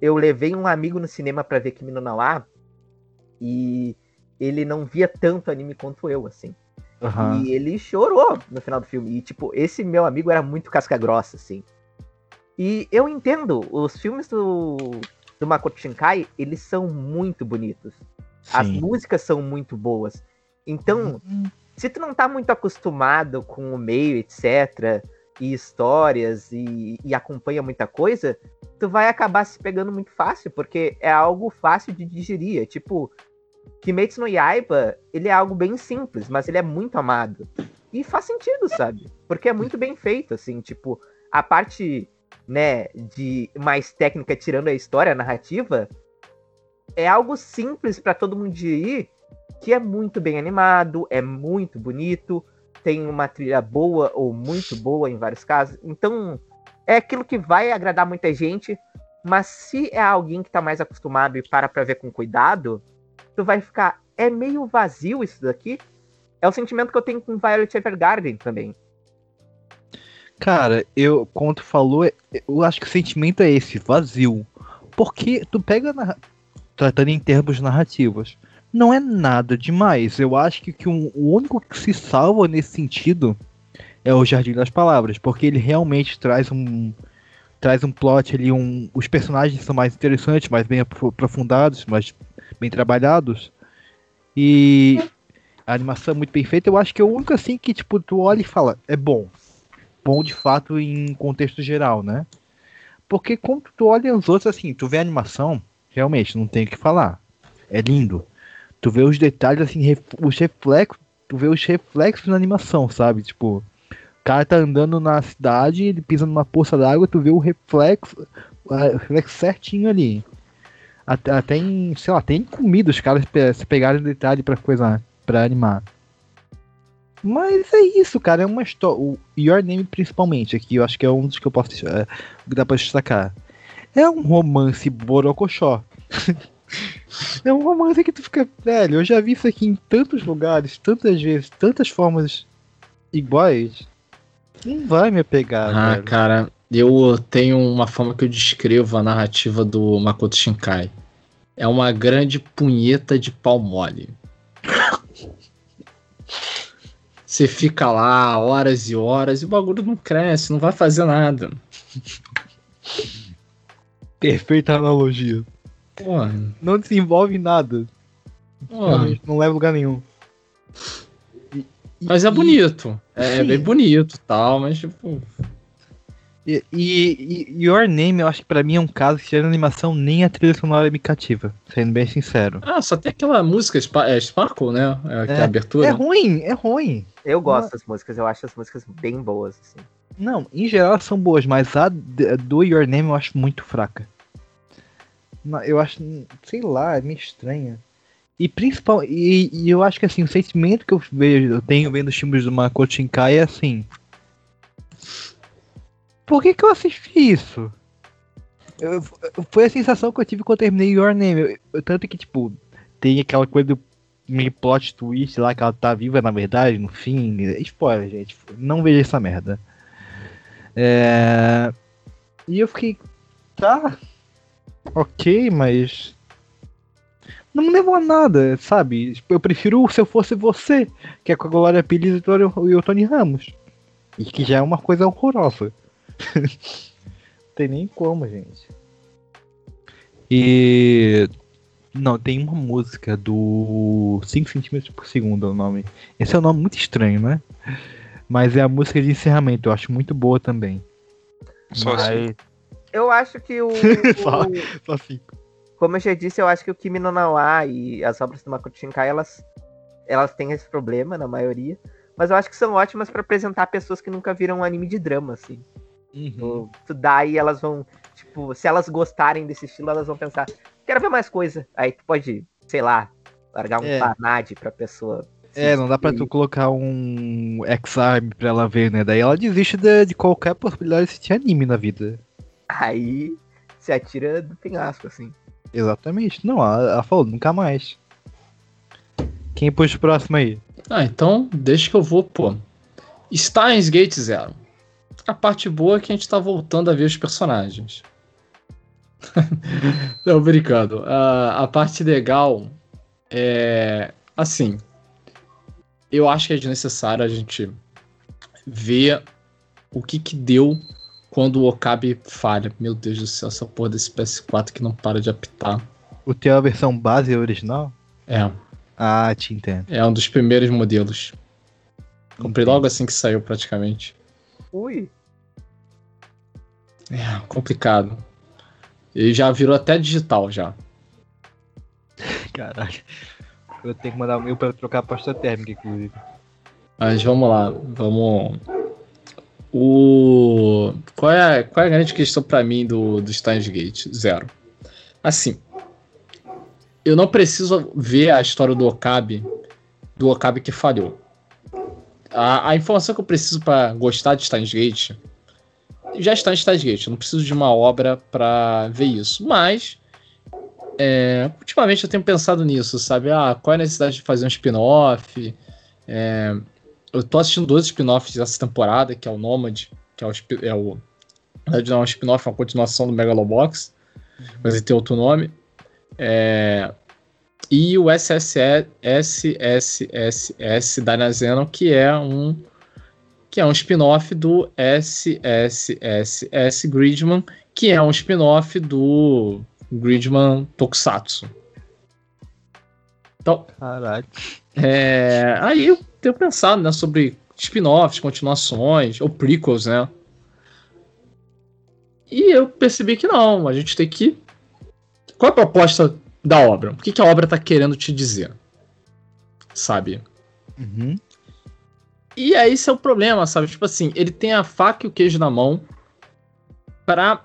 eu levei um amigo no cinema pra ver Kimi no Nawa e ele não via tanto anime quanto eu, assim. Aham. E ele chorou no final do filme. E, tipo, esse meu amigo era muito casca grossa, assim. E eu entendo, os filmes do, do Makoto Shinkai, eles são muito bonitos. As Sim. músicas são muito boas. Então, se tu não tá muito acostumado com o meio, etc., e histórias, e, e acompanha muita coisa, tu vai acabar se pegando muito fácil, porque é algo fácil de digerir. É tipo, Kimetsu no Yaiba, ele é algo bem simples, mas ele é muito amado. E faz sentido, sabe? Porque é muito bem feito, assim, tipo, a parte, né, de mais técnica tirando a história, a narrativa, é algo simples pra todo mundo digerir, que é muito bem animado, é muito bonito, tem uma trilha boa ou muito boa em vários casos. Então, é aquilo que vai agradar muita gente, mas se é alguém que tá mais acostumado e para pra ver com cuidado, tu vai ficar, é meio vazio isso daqui. É o sentimento que eu tenho com Violet Evergarden também. Cara, eu, tu falou, é- eu acho que o sentimento é esse, vazio. Porque tu pega, na- tratando em termos narrativos, não é nada demais. Eu acho que, que um- o único que se salva nesse sentido é o Jardim das Palavras, porque ele realmente traz um traz um plot ali, um, os personagens são mais interessantes, mais bem apro- aprofundados, mais bem trabalhados. E a animação é muito perfeita. Eu acho que é o único assim que tipo tu olha e fala, é bom bom de fato em contexto geral, né? Porque quando tu olha os outros assim, tu vê a animação, realmente, não tem o que falar. É lindo. Tu vê os detalhes assim, ref- os reflexos, tu vê os reflexos na animação, sabe? Tipo, o cara tá andando na cidade, ele pisa numa poça d'água, tu vê o reflexo, o reflexo certinho ali. Até, até em, sei lá, tem comida os caras se pegarem detalhe pra coisa, pra animar. Mas é isso, cara. É uma história. O Your Name, principalmente, aqui, eu acho que é um dos que eu posso é, dá pra destacar. É um romance borocochó. *laughs* é um romance que tu fica. Velho, eu já vi isso aqui em tantos lugares, tantas vezes, tantas formas iguais. Não vai me pegar, Ah, velho. cara, eu tenho uma forma que eu descrevo a narrativa do Makoto Shinkai. É uma grande punheta de pau mole. Você fica lá horas e horas e o bagulho não cresce, não vai fazer nada. Perfeita analogia. Porra, Não desenvolve nada. porra. Não leva lugar nenhum. E- Mas é e- bonito. É, Sim. bem bonito e tal, mas tipo. E, e, e Your Name, eu acho que pra mim é um caso que a animação nem a trilha sonora me cativa, sendo bem sincero. Ah, só tem aquela música é, Sparkle, né? É, que é É. a abertura. É ruim, é ruim. Eu gosto das músicas, eu acho as músicas bem boas, assim. Não, em geral elas são boas, mas a do Your Name eu acho muito fraca. Eu acho, sei lá, é meio estranha. E principal, e, e eu acho que assim, o sentimento que eu vejo, eu tenho vendo os filmes do Makoto Shinkai é assim. Por que que eu assisti isso? Eu- foi a sensação que eu tive quando eu terminei Your Name. Eu- eu- tanto que, tipo, tem aquela coisa do meio plot twist lá que ela tá viva na verdade, no fim. Spoiler, gente. Não veja essa merda. É... E eu fiquei. Tá. Ok, mas. Não me levou a nada, sabe? Eu prefiro se eu fosse você, que é com a Glória Pires e o Tony- e Ramos. E que já é uma coisa horrorosa. *laughs* Tem nem como, gente. E. Não, tem uma música do 5 centímetros por segundo é o nome. Esse é um nome muito estranho, né? Mas é a música de encerramento, eu acho muito boa também. Só assim. Eu acho que o. *laughs* Só- o- Só como eu já disse, eu acho que o Kimi no Nawa e as obras do Makoto Shinkai, elas, elas têm esse problema, na maioria. Mas eu acho que são ótimas pra apresentar pessoas que nunca viram um anime de drama, assim. Uhum. Tu dá e elas vão, tipo, se elas gostarem desse estilo, elas vão pensar, quero ver mais coisa. Aí tu pode, sei lá, largar um É. Panade pra pessoa. É, não dá pra tu colocar um X-Arm pra ela ver, né? Daí ela desiste de, de qualquer possibilidade de assistir anime na vida. Aí se atira do penhasco, assim. Exatamente. Não, ela, ela falou, nunca mais. Quem puxa o próximo aí? Ah, então deixa que eu vou, pô. Steins Gate Zero. A parte boa é que a gente tá voltando a ver os personagens. *laughs* Não, brincando. A, a parte legal é. Assim. Eu acho que é desnecessário a gente ver o que que deu quando o Okabe falha. Meu Deus do céu, essa porra desse PS4 que não para de apitar. O teu é a versão base original? É. Ah, te entendo. É um dos primeiros modelos. Comprei Entendi. logo assim que saiu, praticamente. Ui, É, complicado. Ele já virou até digital já. *laughs* Caralho. Eu tenho que mandar o meu pra trocar a pasta térmica, inclusive. Mas vamos lá, vamos. O. Qual é, a- qual é a grande questão pra mim do, do Steins Gate? Zero. Assim. Eu não preciso ver a história do Okabe, do Okabe que falhou. A, a informação que eu preciso pra gostar de Steins Gate já está em Steins Gate. Eu não preciso de uma obra pra ver isso. Mas. é, ultimamente eu tenho pensado nisso, sabe? Ah, qual é a necessidade de fazer um spin-off? É, eu tô assistindo dois spin-offs dessa temporada, que é o Nomad, que é o, é o na verdade não é um spin-off, é uma continuação do Megalobox, mas ele tem outro nome. É, e o SSE SSSS da Nazeno, que é um que é um spin-off do SSSS Gridman, que é um spin-off do Gridman Tokusatsu. Então, Caralho. é, aí tenho pensado né, sobre spin-offs, continuações, ou prequels, né? E eu percebi que não, a gente tem que. Qual é a proposta da obra? O que, que a obra tá querendo te dizer? Sabe? Uhum. E aí esse é o problema, sabe? Tipo assim, ele tem a faca e o queijo na mão pra,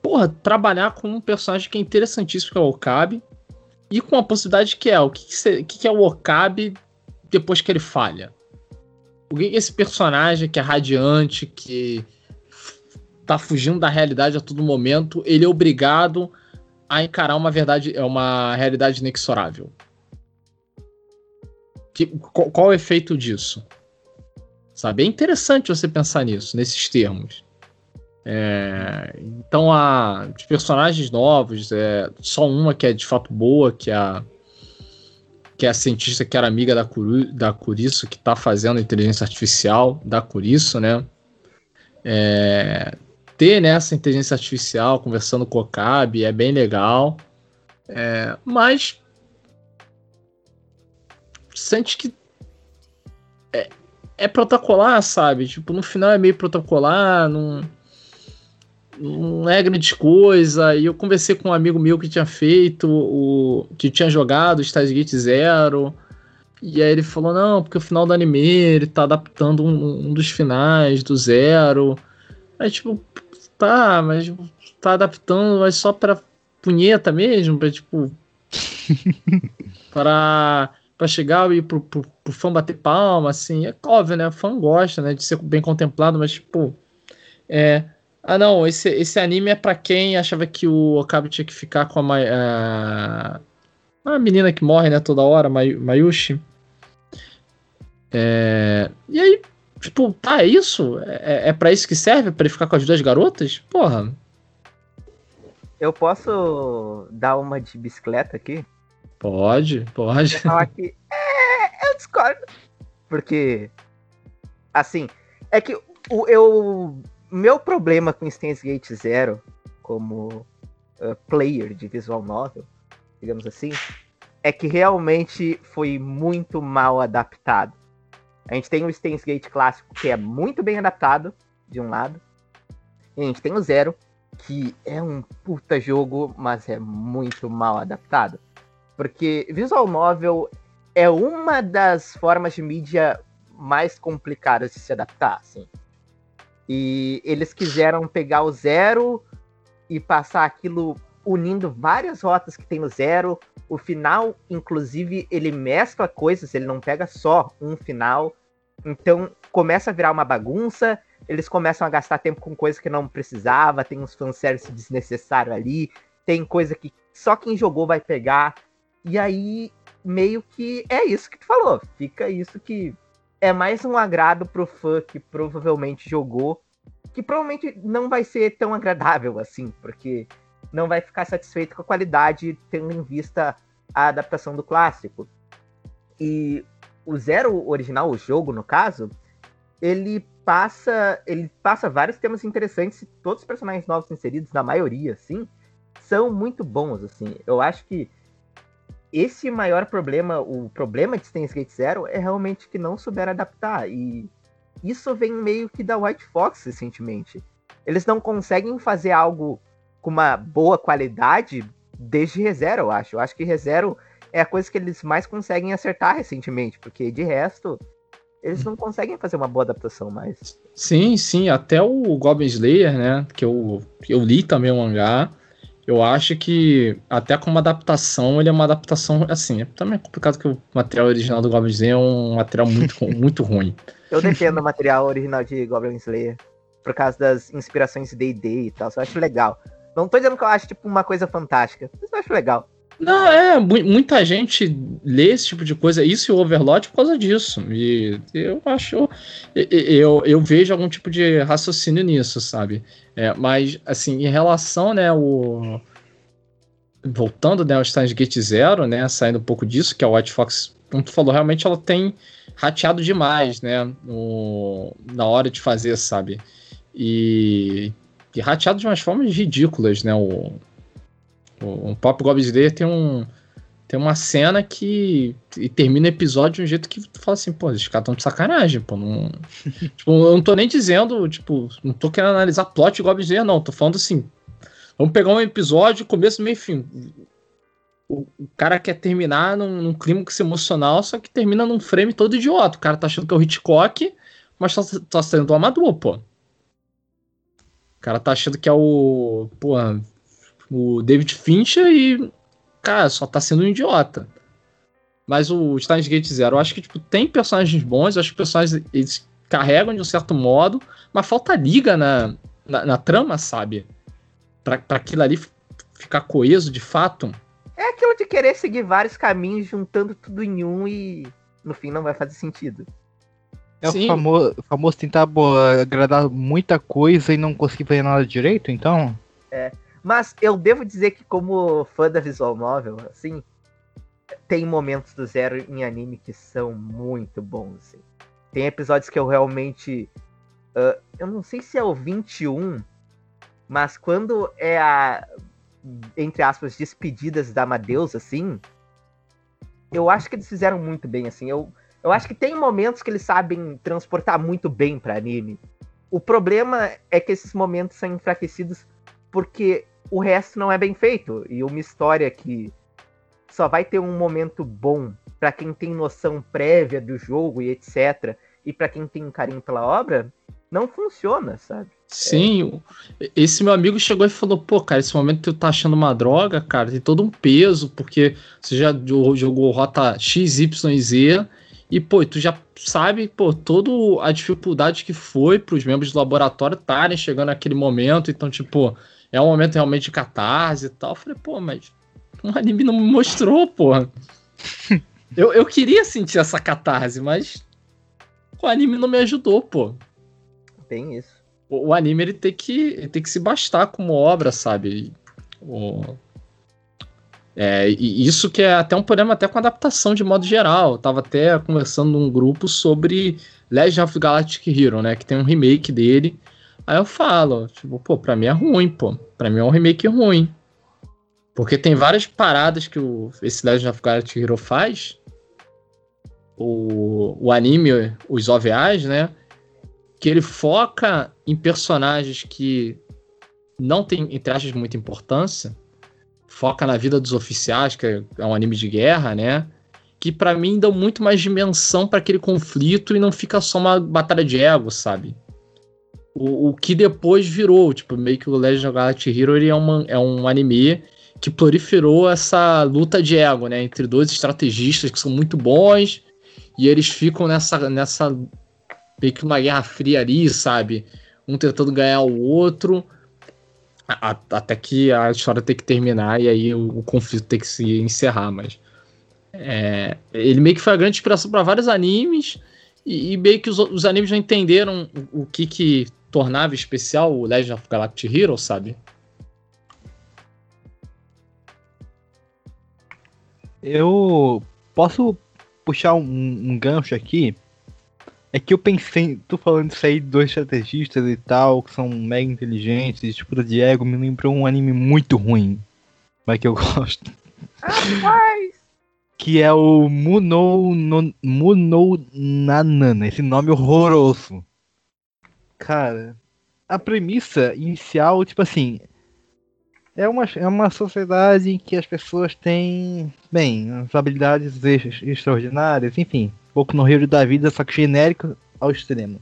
porra, trabalhar com um personagem que é interessantíssimo, que é o Okabe, e com a possibilidade que é, o que, que, o que que é o Okabe depois que ele falha? Esse personagem que é radiante, que tá fugindo da realidade a todo momento, ele é obrigado a encarar uma verdade, é uma realidade inexorável? Que- qual, qual o efeito disso? Sabe? É interessante você pensar nisso, nesses termos. É, então, a, os personagens novos, é, só uma que é de fato boa, que é a, que é a cientista que era amiga da, Curu, da Curiço, que está fazendo inteligência artificial da Curiço, né? É, ter né, essa inteligência artificial conversando com o Okabe é bem legal. É, mas sente que é, é protocolar, sabe? Tipo, no final é meio protocolar, não, não é grande coisa. E eu conversei com um amigo meu que tinha feito, o que tinha jogado o Stars Gate Zero. E aí ele falou, não, porque o final do anime ele tá adaptando um, um dos finais do Zero. Aí tipo, tá, mas tá adaptando, mas só pra punheta mesmo, pra tipo... *laughs* para para chegar e pro, pro, pro fã bater palma, assim, é óbvio, né? O fã gosta, né, de ser bem contemplado, mas tipo, é, ah não, esse, esse anime é pra quem achava que o Okabe tinha que ficar com a, a, a menina que morre, né, toda hora, Mayu- Mayushi. É, e aí, tipo, tá, é isso? É, é para isso que serve? Pra ele ficar com as duas garotas? Porra, eu posso dar uma de bicicleta aqui? pode, pode. falar que é, eu discordo. Porque, assim, é que o eu, meu problema com Steins Gate Zero como uh, player de visual novel digamos assim, é que realmente foi muito mal adaptado. A gente tem o Steins Gate clássico, que é muito bem adaptado, de um lado. E a gente tem o Zero, que é um puta jogo, mas é muito mal adaptado. Porque visual novel é uma das formas de mídia mais complicadas de se adaptar, assim. E eles quiseram pegar o Zero e passar aquilo unindo várias rotas que tem no Zero. O final, inclusive, ele mescla coisas, ele não pega só um final. Então começa a virar uma bagunça. Eles começam a gastar tempo com coisa que não precisava. Tem uns fanservice desnecessário ali. Tem coisa que só quem jogou vai pegar. E aí, meio que é isso que tu falou. Fica isso que é mais um agrado pro fã que provavelmente jogou. Que provavelmente não vai ser tão agradável assim, porque não vai ficar satisfeito com a qualidade, tendo em vista a adaptação do clássico. E o Zero original, o jogo no caso, ele passa, ele passa vários temas interessantes e todos os personagens novos inseridos, na maioria, assim, são muito bons, assim. Eu acho que esse maior problema, o problema de Steins Gate Zero é realmente que não souberam adaptar e isso vem meio que da White Fox recentemente. Eles não conseguem fazer algo com uma boa qualidade desde ReZero, eu acho. Eu acho que ReZero é a coisa que eles mais conseguem acertar recentemente, porque de resto, eles não conseguem fazer uma boa adaptação mais. Sim, sim, até o Goblin Slayer, né, que eu, eu li também o mangá, eu acho que até como adaptação, ele é uma adaptação, assim, é também complicado que o material original do Goblin Slayer é um material muito, *laughs* muito ruim. Eu defendo o material original de Goblin Slayer, por causa das inspirações D&D e tal, eu acho legal. Não tô dizendo que eu acho, tipo, uma coisa fantástica, mas eu acho legal. Não, é, mu- muita gente lê esse tipo de coisa, isso e o Overlord por causa disso. E eu acho. e- e- Eu, eu vejo algum tipo de raciocínio nisso, sabe? É, mas, assim, em relação, né, o. Voltando, né, ao Steins Gate Zero, né, saindo um pouco disso, que a White Fox, como tu falou, realmente ela tem rateado demais, né, no, na hora de fazer, sabe? E, e rateado de umas formas ridículas, né, o, o, o Pop Goblin tem um tem uma cena que e termina o episódio de um jeito que tu fala assim, pô, esses caras tão de sacanagem, pô, não... *laughs* tipo, eu não tô nem dizendo, tipo, não tô querendo analisar plot de Goblin Slayer, não, tô falando assim, vamos pegar um episódio, começo, meio fim. O, o cara quer terminar num, num clímax emocional, só que termina num frame todo idiota. O cara tá achando que é o Hitchcock, mas tá, tá sendo do amador, pô. O cara tá achando que é o. Pô, o David Fincher e. Cara, só tá sendo um idiota. Mas o Steins Gate Zero, eu acho que tipo, tem personagens bons, eu acho que os personagens eles carregam de um certo modo, mas falta liga na, na, na trama, sabe? Pra, pra aquilo ali ficar coeso de fato. É aquilo de querer seguir vários caminhos, juntando tudo em um e no fim não vai fazer sentido. É Sim. o famoso, famoso tentar agradar muita coisa e não conseguir fazer nada direito, então? Mas eu devo dizer que, como fã da visual novel, assim, tem momentos do Zero em anime que são muito bons. Assim. Tem episódios que eu realmente. ah, eu não sei se é o 21, mas quando é a. Entre aspas, despedidas da Amadeus, assim. Eu acho que eles fizeram muito bem, assim. Eu, eu acho que tem momentos que eles sabem transportar muito bem pra anime. O problema é que esses momentos são enfraquecidos porque o resto não é bem feito. E uma história que só vai ter um momento bom pra quem tem noção prévia do jogo e etc. E pra quem tem carinho pela obra, não funciona, sabe? Sim, esse meu amigo chegou e falou: pô, cara, esse momento tu tá achando uma droga, cara, tem todo um peso, porque você já jo- jogou rota X, Y Z, e, pô, tu já sabe, pô, toda a dificuldade que foi pros membros do laboratório estarem chegando naquele momento, então, tipo, é um momento realmente de catarse e tal. Eu falei, pô, mas o anime não me mostrou, pô. *laughs* eu, eu queria sentir essa catarse, mas o anime não me ajudou, pô Tem isso. o, o anime ele tem que ele tem que se bastar como obra, sabe? O, é, e isso que é até um problema até com adaptação de modo geral. Eu tava até conversando num grupo sobre Legend of Galactic Hero, né? Que tem um remake dele. Aí eu falo, tipo, pô, pra mim é ruim, pô. Pra mim é um remake ruim. Porque tem várias paradas que o, esse Legend of Galaxy Hero faz. O, o anime, os OVAs, né? Que ele foca em personagens que não tem, entre aspas, muita importância. Foca na vida dos oficiais, que é- um anime de guerra, né? Que pra mim dão muito mais dimensão pra aquele conflito e não fica só uma batalha de ego, sabe? O, o que depois virou, tipo, meio que o Legend of Galaxy Hero é, uma, é um anime que proliferou essa luta de ego, né? Entre dois estrategistas que são muito bons e eles ficam nessa, nessa meio que uma guerra fria ali, sabe? Um tentando ganhar o outro, a- até que a história tem que terminar e aí o, o conflito tem que se encerrar, mas é, ele meio que foi a grande inspiração para vários animes e, e meio que os, os animes já entenderam o, o que que tornava especial o Legend of Galactic Hero, sabe? Eu posso puxar um, um gancho aqui. É que eu pensei, tô falando isso aí de dois estrategistas e tal, que são mega inteligentes, disputa de ego, me lembrou um anime muito ruim, mas que eu *laughs* gosto. Que é o Muno, no, Muno Nanana, esse nome horroroso. Cara, a premissa inicial, tipo assim, é uma, é uma sociedade em que as pessoas têm, bem, as habilidades ex- extraordinárias, enfim, pouco no rio da vida, só que genérico ao extremo.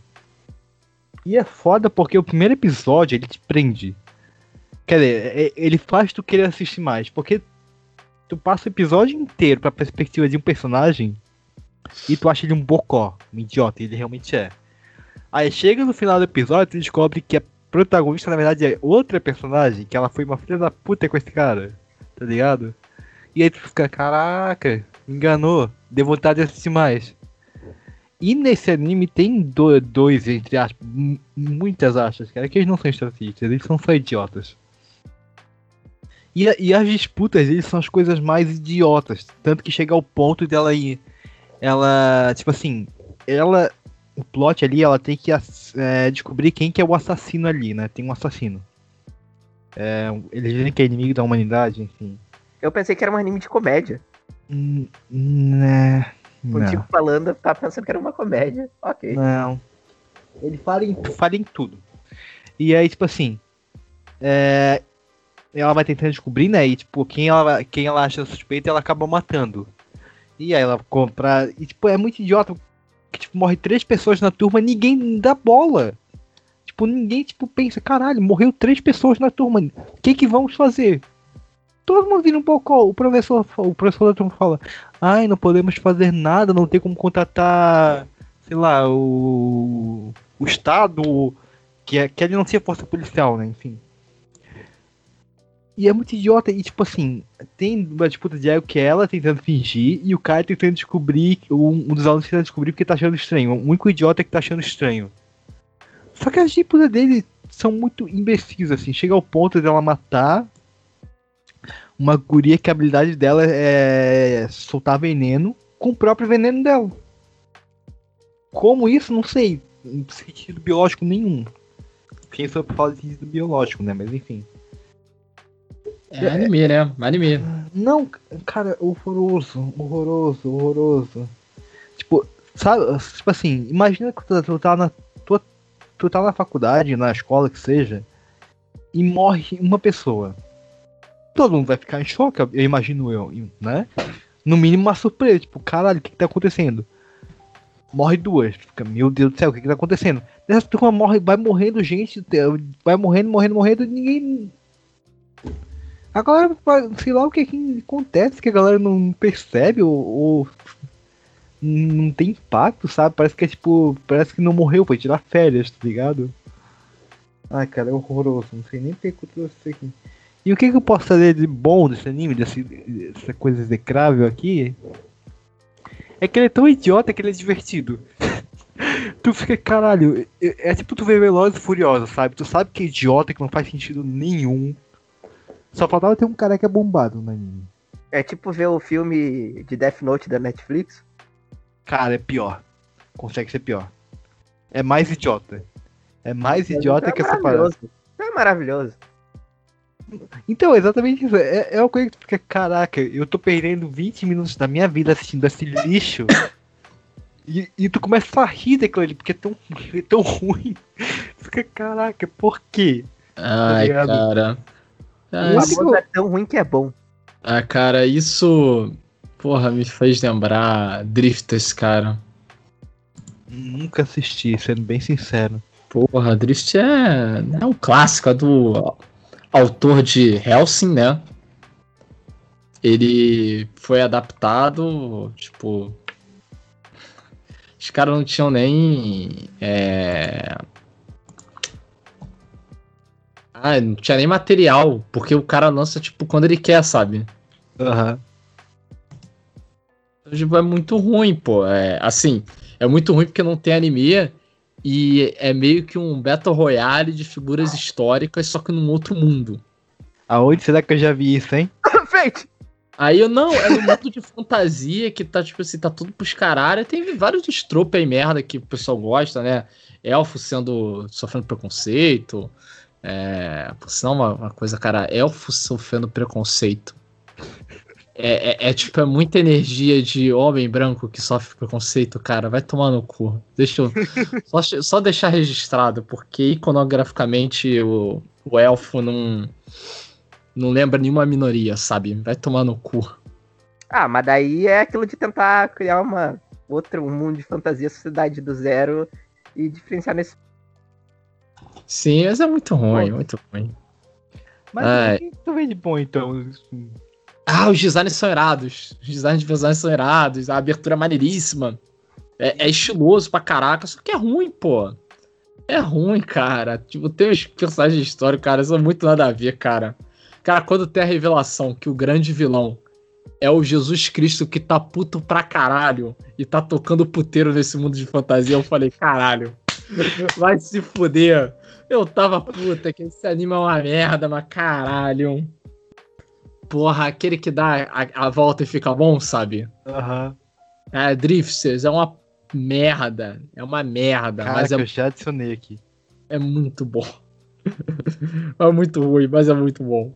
E é foda porque o primeiro episódio ele te prende. Quer dizer, é- ele faz tu querer assistir mais, porque tu passa o episódio inteiro pra perspectiva de um personagem e tu acha ele um bocó, um idiota, ele realmente é. Aí chega no final do episódio, tu descobre que a protagonista, na verdade, é outra personagem, que ela foi uma filha da puta com esse cara, tá ligado? E aí tu fica, caraca, enganou, deu vontade de assistir mais. E nesse anime tem do- dois, entre aspas, mu- muitas aspas, cara, que eles não são estrategistas, eles são só idiotas. E, e as disputas deles são as coisas mais idiotas, tanto que chega ao ponto dela ir, ela, tipo assim, ela o plot ali, ela tem que é, descobrir quem que é o assassino ali, né? Tem um assassino. É, eles dizem que é inimigo da humanidade, enfim. Eu pensei que era um anime de comédia. Hum, né, O não, tipo falando, tava pensando que era uma comédia. Ok. não. Ele fala em, fala em tudo. E aí, tipo assim, é, ela vai tentando descobrir, né? E tipo, quem ela, quem ela acha suspeita, ela acaba matando. E aí ela compra. E tipo, é muito idiota. Que tipo, morre três pessoas na turma, ninguém dá bola. Tipo, ninguém tipo, pensa, caralho, morreu três pessoas na turma. O que que vamos fazer? Todo mundo vira um pouco. O professor, o professor da turma fala, ai, não podemos fazer nada, não tem como contratar, sei lá, o. o Estado. Que, é, que ele não tinha força policial, né? Enfim. E é muito idiota, e tipo assim, tem uma disputa de ego que é ela tentando fingir e o cara tentando descobrir, um, um dos alunos tentando descobrir porque tá achando estranho. O único idiota que tá achando estranho. Só que as disputas dele são muito imbecis, assim, chega ao ponto dela matar uma guria que a habilidade dela é soltar veneno com o próprio veneno dela. Como isso? Não sei. Sentido biológico nenhum. Quem só fala de sentido biológico, né? Mas enfim. É anime, né? Anime. Não, cara, horroroso, horroroso, horroroso. Tipo, sabe, tipo assim, imagina que tu, tu tá na. Tu, tu tá na faculdade, na escola que seja, e morre uma pessoa. Todo mundo vai ficar em choque, eu imagino eu, né? No mínimo uma surpresa, tipo, caralho, o que, que tá acontecendo? Morre duas, fica, meu Deus do céu, o que, que tá acontecendo? Nessa turma morre, vai morrendo gente, vai morrendo, morrendo, morrendo, ninguém a galera, sei lá o que, que acontece, que a galera não percebe ou, ou não tem impacto, sabe? Parece que é tipo, parece que não morreu, foi tirar férias, tá ligado? Ai, cara, é horroroso, não sei nem porque que eu trouxe isso aqui. E o que, que eu posso fazer de bom desse anime, desse, dessa coisa execrável aqui? É que ele é tão idiota que ele é divertido. *laughs* tu fica, caralho, é, é tipo tu ver Velozes e Furiosos, sabe? Tu sabe que é idiota, que não faz sentido nenhum. Só faltava ter um careca bombado no anime. É tipo ver o filme de Death Note da Netflix. Cara, é pior. Consegue ser pior. É mais idiota. É mais idiota é que essa parada. maravilhoso. É maravilhoso. Então, exatamente isso. É, é uma coisa que tu fica, caraca, eu tô perdendo 20 minutos da minha vida assistindo esse lixo. *laughs* E, e tu começa a rir daquilo ali, porque é tão, é tão ruim. Tu fica, caraca, por quê? Ai, ligado? cara. Ah, O isso- amor é tão ruim que é bom. ah, cara, isso. Porra, me fez lembrar Drifters, cara. Nunca assisti, sendo bem sincero. Porra, Drift é, é um clássico, é do autor de Helsing, né? Ele foi adaptado, tipo. Os caras não tinham nem. É... Ah, não tinha nem material, porque o cara lança, tipo, quando ele quer, sabe? Aham. Então, tipo, é muito ruim, pô. É, assim, é muito ruim porque não tem anime e é meio que um Battle Royale de figuras históricas, só que num outro mundo. Aonde será que eu já vi isso, hein? *laughs* Fate! Aí eu não, é no mundo de fantasia que tá, tipo assim, tá tudo pros caralho. Tem vários estropos aí merda que o pessoal gosta, né? Elfo sendo. sofrendo preconceito. É. Por sinal, uma, uma coisa, cara, elfo sofrendo preconceito. É, é, é, tipo, é muita energia de homem branco que sofre preconceito, cara. Vai tomar no cu. Deixa eu. *laughs* só, só deixar registrado, porque iconograficamente o, o elfo não. Não lembra nenhuma minoria, sabe? Vai tomar no cu. Ah, mas daí é aquilo de tentar criar uma outra, um mundo de fantasia, sociedade do zero e diferenciar nesse. Sim, mas é muito ruim, muito ruim. Mas Ai. o que tu vê de bom, então? Ah, os designs são irados. Os designs de personagens são irados. A abertura é maneiríssima. É, é estiloso pra caraca, só que é ruim, pô. É ruim, cara. Tipo, tem os personagens de história, cara, são muito nada a ver, cara. Cara, quando tem a revelação que o grande vilão é o Jesus Cristo que tá puto pra caralho e tá tocando puteiro nesse mundo de fantasia, eu falei, caralho. Vai se fuder. Eu tava puta, que esse anime é uma merda, mas caralho. Porra, aquele que dá a, a volta e fica bom, sabe? Aham. É, Drifters é uma merda. É uma merda, mas Caraca, é, eu já adicionei aqui. é muito bom. *laughs* é muito ruim, mas é muito bom.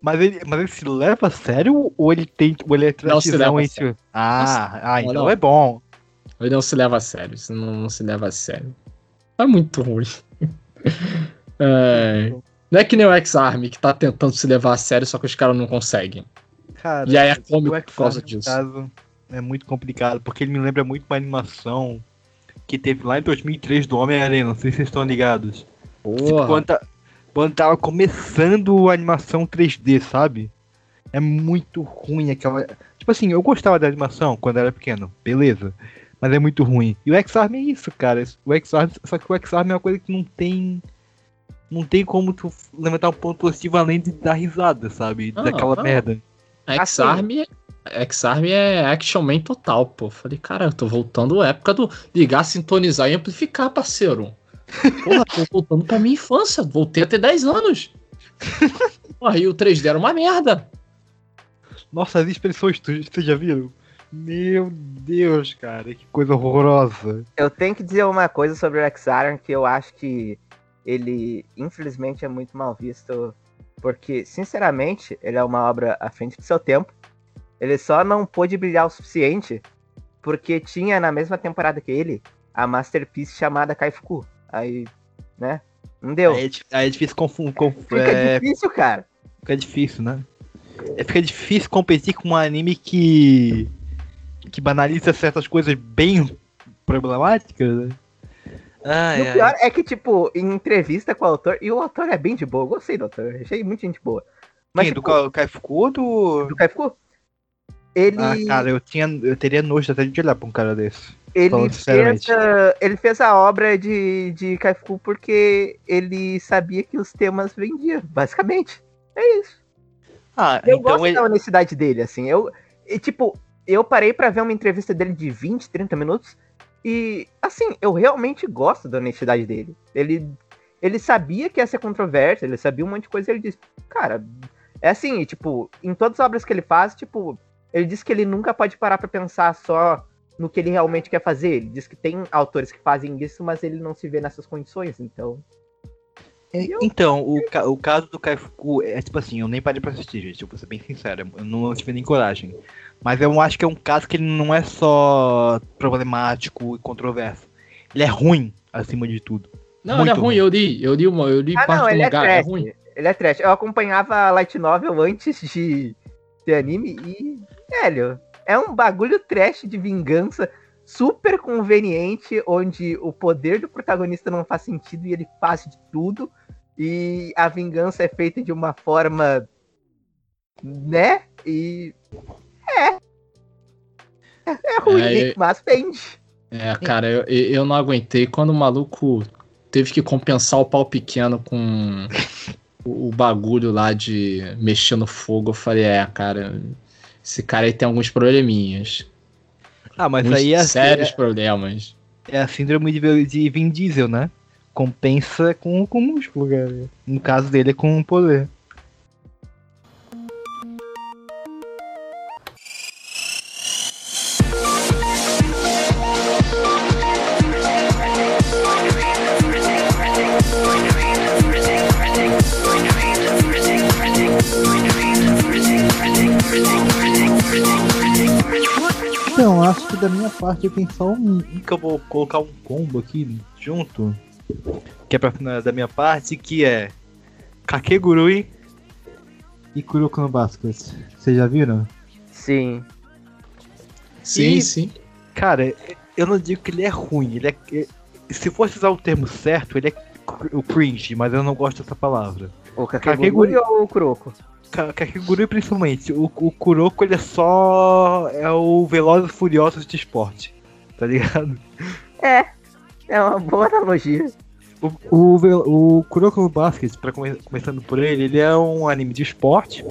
Mas ele, mas ele se leva a sério ou ele tem. Ou ele é tradição si? Ah, ah, então não. é bom. Ele não se leva a sério. Isso não, não se leva a sério. *laughs* É muito ruim. É, Não é que nem o X-Arm que tá tentando se levar a sério, só que os caras não conseguem. Cara, E aí é cômico por causa disso. caso, é muito complicado, porque ele me lembra muito uma animação que teve lá em 2003 do Homem-Aranha, não sei se vocês estão ligados. Tipo, Porra. quando, tá- quando tava começando a animação 3D, sabe? É muito ruim aquela. Tipo assim, eu gostava da animação quando era pequeno, beleza. Mas é muito ruim. E o X-Arm é isso, cara. O X-Arm, só que o X-Arm é uma coisa que não tem. Não tem como tu levantar um ponto positivo além de dar risada, sabe? Não, Daquela não. merda. X-Arm X-Arm é Action Man total, pô. Falei, cara, eu tô voltando à época do ligar, sintonizar e amplificar, parceiro. Porra, tô voltando pra minha infância. Voltei a ter 10 anos. *laughs* Porra, e o 3D era uma merda. Nossa, as expressões, tu- vocês já viram? Meu Deus, cara, que coisa horrorosa. Eu tenho que dizer uma coisa sobre o X-Iron que eu acho que ele, infelizmente, é muito mal visto. Porque, sinceramente, ele é uma obra à frente do seu tempo. Ele só não pôde brilhar o suficiente porque tinha na mesma temporada que ele a Masterpiece chamada Kaifuku. Aí, né? Não deu. Aí é, aí é difícil confundir. Fica é, difícil, cara. fica difícil, né? É, fica difícil competir com um anime que. Que banaliza certas coisas bem problemáticas, né? E o ai. pior é que, tipo, em entrevista com o autor, e o autor é bem de boa, eu gostei do autor, achei muito gente boa. Mas, Quem? tipo, Do Ka- Kaifuku ou do. do Kaifuku, ele, Ah, cara, eu, tinha, eu teria nojo até de olhar pra um cara desse. ele, fez, a- ele fez a obra de, de Kaifuku porque ele sabia que os temas vendiam, basicamente. É isso. Ah, Eu então gosto ele. da honestidade dele, assim. Eu, e, tipo, eu parei pra ver uma entrevista dele de 20, 30 minutos e, assim, eu realmente gosto da honestidade dele. Ele, ele sabia que ia ser controverso, ele sabia um monte de coisa e ele disse, cara, é assim, tipo, em todas as obras que ele faz, tipo, ele diz que ele nunca pode parar pra pensar só no que ele realmente quer fazer. Ele diz que tem autores que fazem isso, mas ele não se vê nessas condições, então... É, Então, o, ca- o caso do Kaifuku é tipo assim, eu nem parei pra assistir, gente, eu vou ser bem sincero, eu não tive nem coragem. Mas eu acho que é um caso que ele não é só problemático e controverso. Ele é ruim, acima de tudo. Não, Muito ele é ruim, ruim. eu li. Eu li, uma, eu li Ah, parte não, do ele é mangá, é trash. ruim. Ele é trash. Eu acompanhava a Light Novel antes de ter anime e, velho, é um bagulho trash de vingança super conveniente, onde o poder do protagonista não faz sentido e ele faz de tudo. E a vingança é feita de uma forma. né? E. É. É ruim, É, mas pende. É, cara, eu, eu não aguentei. Quando o maluco teve que compensar o pau pequeno com o, o bagulho lá de mexer no fogo, eu falei, é, cara, esse cara aí tem alguns probleminhas. Ah, mas Muitos aí é, sérios problemas. é a síndrome de, de Vin Diesel, né? Compensa com, com músculo, cara. No caso dele é com poder. Então, acho que da minha parte tem só um, que eu vou colocar um combo aqui junto. Que é pra finalizar da minha parte, que é Kakegurui e Kuroko no Basket. Vocês já viram? Sim. Sim, E- sim. Cara, eu não digo que ele é ruim, ele é. Se fosse usar o termo certo, ele é o cringe, mas eu não gosto dessa palavra. O Kakegurui ou o Kuroko? Ka- Kakegurui principalmente, o, o Kuroko ele é só. é o Velozes e Furiosos de esporte, tá ligado? É. É uma boa analogia. O, o, o Kuroko no Basket, pra come- começando por ele, ele é um anime de esporte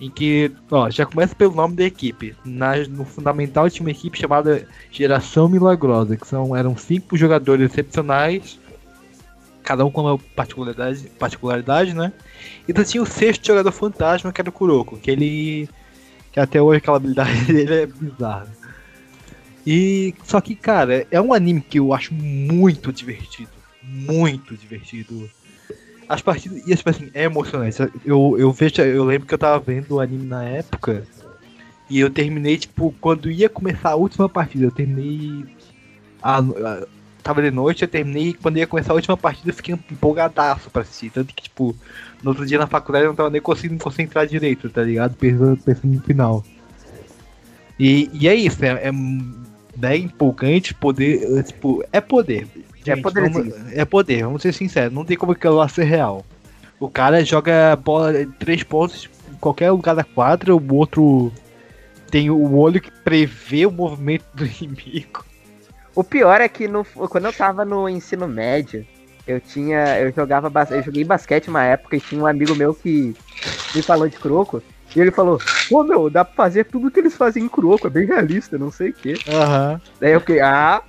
em que, ó, já começa pelo nome da equipe. Na, no fundamental tinha uma equipe chamada Geração Milagrosa, que são, eram cinco jogadores excepcionais, cada um com uma particularidade, particularidade, né? E então tinha o sexto jogador fantasma, que era o Kuroko, que ele. que até hoje aquela habilidade *laughs* dele é bizarra. E só que, cara, é um anime que eu acho muito divertido. Muito divertido. As partidas. E tipo assim, é emocionante. Eu, eu vejo. Eu lembro que eu tava vendo o anime na época. E eu terminei, tipo, quando ia começar a última partida, eu terminei. A, a- tava de noite, eu terminei e quando ia começar a última partida eu fiquei empolgadaço pra assistir. Tanto que, tipo, no outro dia na faculdade eu não tava nem conseguindo me concentrar direito, tá ligado? Pensando, pensando no final. E, e é isso, é, é bem empolgante poder. é, Tipo, é poder. É Gente, poderzinho. vamos- é poder, vamos ser sinceros, não tem como aquilo lá ser real. O cara joga bola três pontos em qualquer lugar da quadra, o outro tem o olho que prevê o movimento do *laughs* inimigo. O pior é que no, quando eu tava no ensino médio, eu tinha. Eu jogava eu joguei basquete uma época e tinha um amigo meu que me falou de Croco. E ele falou, pô meu, dá pra fazer tudo que eles fazem em Croco, é bem realista, não sei o quê. Aham. Daí eu fiquei, ah,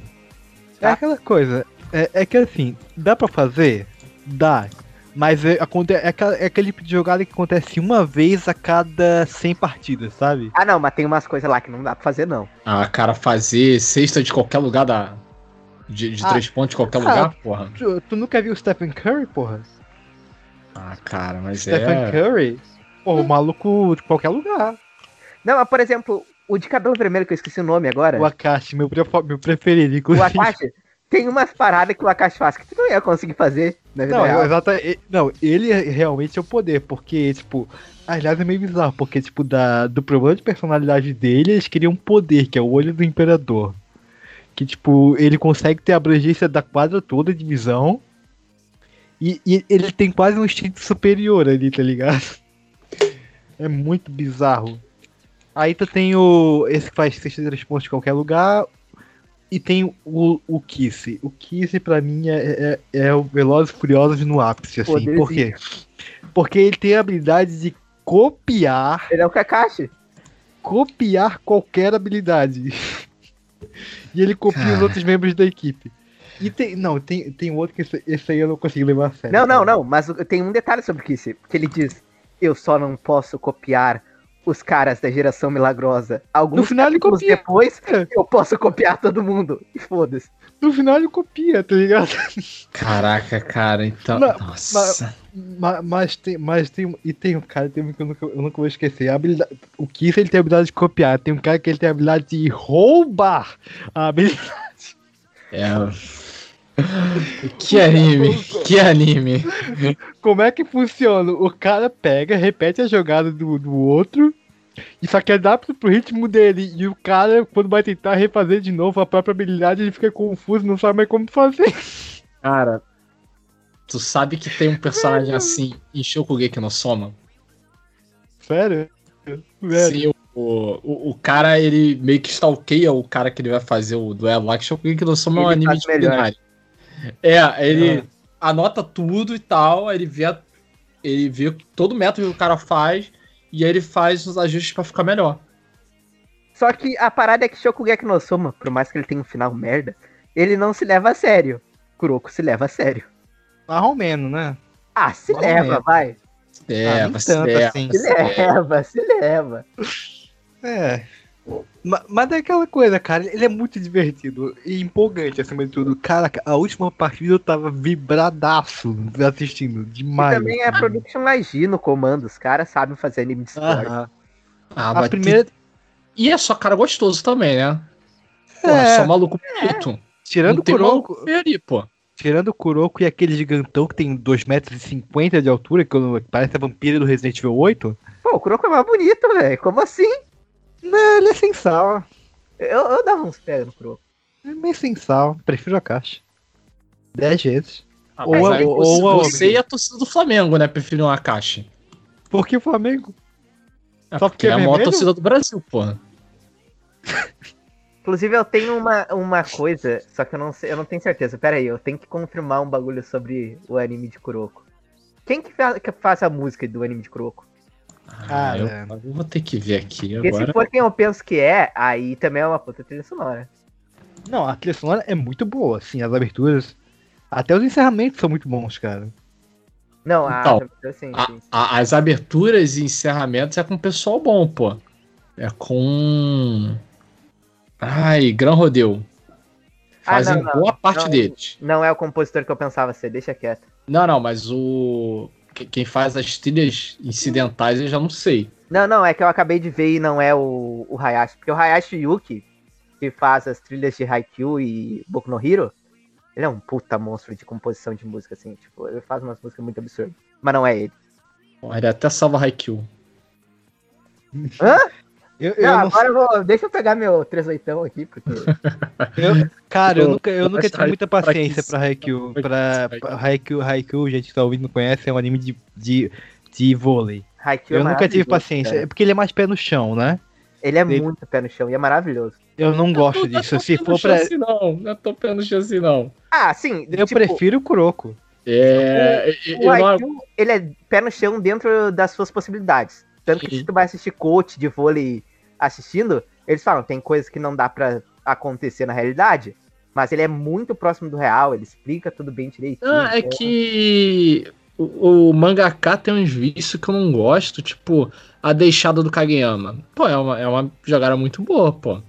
É aquela coisa, é, é que assim, dá pra fazer? Dá. Mas é, é, é aquele tipo de jogada que acontece uma vez a cada 100 partidas, sabe? ah não, mas tem umas coisas lá que não dá pra fazer não. Ah, cara, fazer cesta de qualquer lugar da. De, de Ah. três pontos de qualquer Ah. lugar, porra. Tu, tu nunca viu o Stephen Curry, porra? Ah, cara, mas Stephen é. Curry? Porra, o maluco de qualquer lugar. Não, mas por exemplo, o de cabelo vermelho, que eu esqueci o nome agora. O Akashi, meu, meu preferido, O inclusive. Akashi, tem umas paradas que o Akashi faz que tu não ia conseguir fazer na vida Não, real. exata, não, ele é- realmente é o poder, porque, tipo, aliás é meio bizarro, porque, tipo, da, do problema de personalidade dele, eles queriam um poder, que é o olho do imperador. Que, tipo, ele consegue ter a abrangência da quadra toda de visão. E, e ele tem quase um instinto superior ali, tá ligado? É muito bizarro. Aí tu tem o. Esse que faz 63 pontos de qualquer lugar. E tem o, o Kiss. O Kiss, pra mim, é, é, é o Velozes Furiosos no ápice, assim. Poderzinho. Por quê? Porque ele tem a habilidade de copiar, Ele é o Kakashi. copiar qualquer habilidade. e ele copia os Cara. outros membros da equipe. E tem. Não, tem, tem outro que esse, esse aí eu não consigo levar a sério. Não, não, não, mas tem um detalhe sobre o Kiss, que ele diz, eu só não posso copiar os caras da geração milagrosa. Alguns No final ele copia. depois, É. eu posso copiar todo mundo. E foda-se. No final ele copia, tá ligado? Caraca, cara, então. Mas- Nossa. Ma- Mas, tem, mas tem. E tem um cara tem um que eu nunca, eu nunca vou esquecer. A habilidade, o Kiss ele tem a habilidade de copiar. Tem um cara que ele tem a habilidade de roubar a habilidade. É. Que anime, que anime. Como é que funciona? O cara pega, repete a jogada do, do outro. E só que adapta pro ritmo dele. E o cara, quando vai tentar refazer de novo a própria habilidade, ele fica confuso, não sabe mais como fazer. Cara, tu sabe que tem um personagem assim em Shokugeki no Soma? Sério? Sério. Sim, o, o, o cara, ele meio que stalkeia o cara que ele vai fazer o duelo lá, que Shokugeki no Soma é um Ele anime de culinária. É, ele anota tudo e tal, aí ele vê, ele vê todo o método que o cara faz, e aí ele faz os ajustes pra ficar melhor. Só que a parada é que Shokugeki no Soma, por mais que ele tenha um final merda, ele não se leva a sério. Kuroko se leva a sério. Mais ou menos, né? Ah, se Mais leva, vai. É, Ah, nem vai tanto ser. assim. Se leva, se leva. É. Ma- Mas é aquela coisa, cara, ele é muito divertido e empolgante acima de tudo. Cara, a última partida eu tava vibradaço assistindo E demais. também é Production IG no comando, os caras sabem fazer anime de. Aham. Ah, A primeira. E é só cara gostoso também, né? Porra, É. só maluco bonito. Tirando Não o Kuroko, ali, pô. tirando o Kuroko e aquele gigantão que tem 2,50m de altura, que parece a vampira do Resident Evil 8. Pô, o Kuroko é mais bonito, velho. Como assim? Não, ele é sem sal. Eu, eu dava uns pega no Kuroko. É meio sem sal. Prefiro a caixa. 10 vezes. Ah, Ou a- ou- você, ou você e a torcida do Flamengo, né? Preferiam a caixa. Por que o Flamengo? É Só porque porque é é a maior vermelho? torcida do Brasil, porra. *laughs* Inclusive, eu tenho uma, uma coisa, só que eu não sei, eu não tenho certeza. Pera aí, eu tenho que confirmar um bagulho sobre o anime de Kuroko. Quem que faz, que faz a música do anime de Kuroko? Ah, eu, Cara. eu vou ter que ver aqui Porque agora. se for quem eu penso que é, aí também é uma puta trilha sonora. Não, a trilha sonora é muito boa, assim, as aberturas. Até os encerramentos são muito bons, cara. Não, a, Então, assim, A- sim. a- as aberturas e encerramentos é com pessoal bom, pô. É com. Ai, Gran Rodeu. Ah, Fazem não, não. boa parte Não. deles. Não é o compositor que eu pensava ser, deixa quieto. Não, não, mas o. que- Quem faz as trilhas incidentais eu já não sei. Não, não, é que eu acabei de ver e não é o, o Hayashi. Porque o Hayashi Yuki, que faz as trilhas de Haikyuu e Boku no Hero, ele é um puta monstro de composição de música, assim. Tipo, ele faz umas músicas muito absurdas. Mas não é ele. Ele até salva Haikyuu. Eu, eu não, não agora eu vou. Deixa eu pegar meu 38 aqui, porque. *laughs* Eu- cara, eu Pô, nunca, eu nunca tive muita paciência pra Haikyuu. pra Haikyuu, Haikyuu, gente que tá ouvindo não conhece, é um anime de, de, de vôlei. Haikyuu é Eu nunca tive paciência. É porque ele é mais pé no chão, né? Ele é Ele- muito pé no chão e é maravilhoso. Eu não gosto disso. Se for pra. Chance, não, não tô pegando chance, não. Ah, sim. Eu tipo, prefiro o Kuroko. É. O não- Haikyuu, ele é pé no chão dentro das suas possibilidades. Tanto que Sim. se tu vai assistir coach de vôlei assistindo, eles falam, tem coisas que não dá pra acontecer na realidade, mas ele é muito próximo do real, ele explica tudo bem direitinho. Ah, é então- que o, o mangaka tem uns vícios que eu não gosto, tipo a deixada do Kageyama. Pô, é uma, é uma jogada muito boa, pô.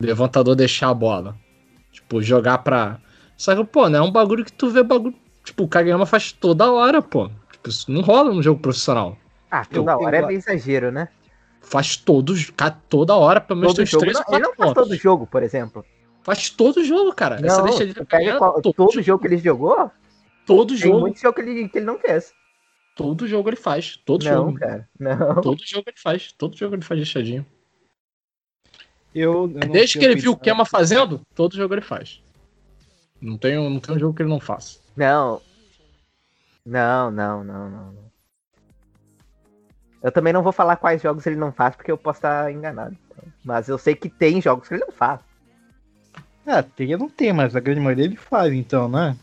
Levantador deixar a bola. Tipo, jogar pra. Só que, pô, não é um bagulho que tu vê bagulho. Tipo, o Kageyama faz toda hora, pô. Tipo, isso não rola no jogo profissional. Ah, toda eu- hora eu- é meio exagero, né? Faz todos, toda hora, pelo menos Todo tem uns jogo, 3 não, ou ele 4 não faz todo jogo, por exemplo. Faz todo jogo, cara. Essa Não, deixa de tu pega qual- todo jogo que ele jogou, Todo tem jogo. muito jogo que ele, que ele não fez. Todo jogo ele faz. Todo não, jogo. cara, não. Todo jogo ele faz. Todo jogo ele faz deixadinho. Eu, eu não Desde que ele viu o. Kema fazendo, todo jogo ele faz. Não tem, um- não tem um jogo que ele não faça. Não. Não, não, não, não. Eu também não vou falar quais jogos ele não faz, porque eu posso estar enganado. Mas eu sei que tem jogos que ele não faz. Ah, tem, não tem, mas a grande maioria ele faz, então, né?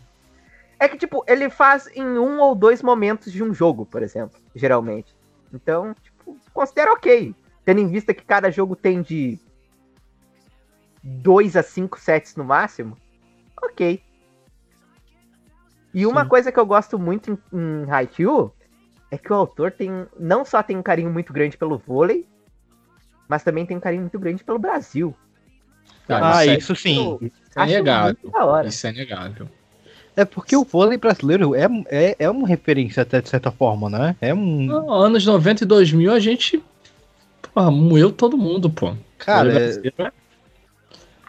É que, tipo, ele faz em um ou dois momentos de um jogo, por exemplo, geralmente. Então, tipo, considero ok. Tendo em vista que cada jogo tem de 2 a 5 sets no máximo, ok. E uma Sim. coisa que eu gosto muito em, em Haikyuu é que o autor tem não só tem um carinho muito grande pelo vôlei, mas também tem um carinho muito grande pelo Brasil. Ah, isso é- isso sim. Isso é hora. Isso é inegável. É porque o vôlei brasileiro é, é, é uma referência até de certa forma, né? É um. Não, anos 90 e 2000 a gente. Porra, moeu todo mundo, pô. Cara, é- é-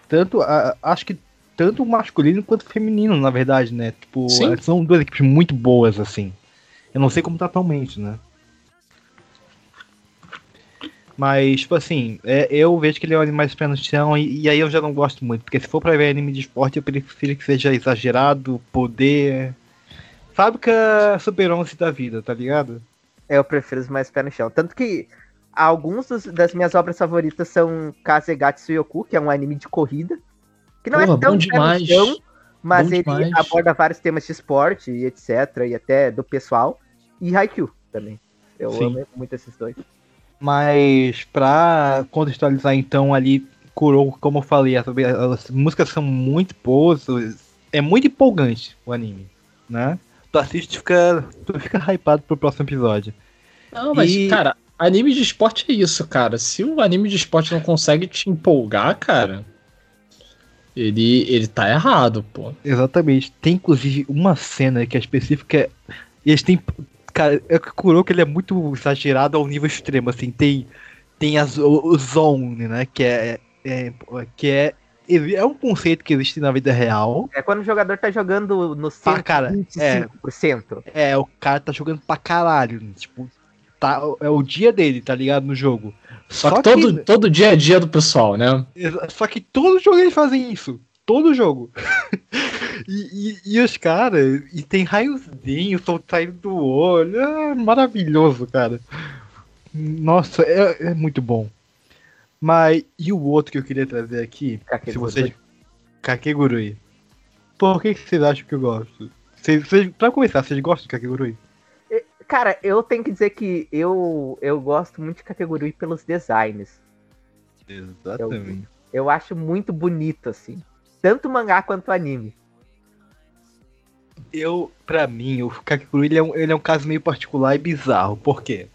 tanto. a- acho que tanto masculino quanto feminino, na verdade, né? Tipo, Sim. são duas equipes muito boas, assim. Eu não sei como tá atualmente, né? Mas, tipo assim, é, eu vejo que ele é um anime mais pé no chão e, e aí eu já não gosto muito. Porque se for pra ver anime de esporte, eu prefiro que seja exagerado, poder. Fábrica Super 11 da vida, tá ligado? Eu prefiro os mais pé no chão. Tanto que alguns dos- das minhas obras favoritas são Kazegatsu Yoku, que é um anime de corrida. Que não Porra, é tão bom pé no demais. chão, mas Bom ele demais. aborda vários temas de esporte e etc. E até do pessoal. E Haikyuu também. Eu Sim. amo muito esses dois. Mas pra contextualizar então ali, Kuroko, como eu falei, as, as músicas são muito boas, é muito empolgante o anime, né? Tu assiste e fica, tu fica hypado pro próximo episódio. Não, mas, E- cara, anime de esporte é isso, cara. Se o anime de esporte não consegue te empolgar, cara, ele, ele tá errado, pô. Exatamente. Tem inclusive uma cena que é específica. Eles têm. Cara, é que o Kuroko ele é muito exagerado ao nível extremo, assim. Tem, tem as, o, o zone, né? Que é, é. Que é. É um conceito que existe na vida real. É quando o jogador tá jogando no centro, cara, 25 pro centro. É, o cara tá jogando pra caralho. Tipo, tá, é o dia dele, tá ligado? No jogo. Só, que, todo, que- todo dia a dia do pessoal, né? Só que todo jogo eles fazem isso. Todo jogo. *laughs* e, e, e os caras. E tem raiozinho sol saindo do olho. É maravilhoso, cara. Nossa, é, é muito bom. Mas. E o outro que eu queria trazer aqui? Se Kakegurui. vocês. Kakegurui. Por que, que vocês acham que eu gosto? Vocês, vocês, pra começar, vocês gostam de Kakegurui? Cara, eu tenho que dizer que eu, eu gosto muito de Kakegurui pelos designs. Exatamente. Eu acho muito bonito, assim. Tanto o mangá quanto o anime. Eu, pra mim, o Kakegurui ele é, um, ele é um caso meio particular e bizarro. Por quê?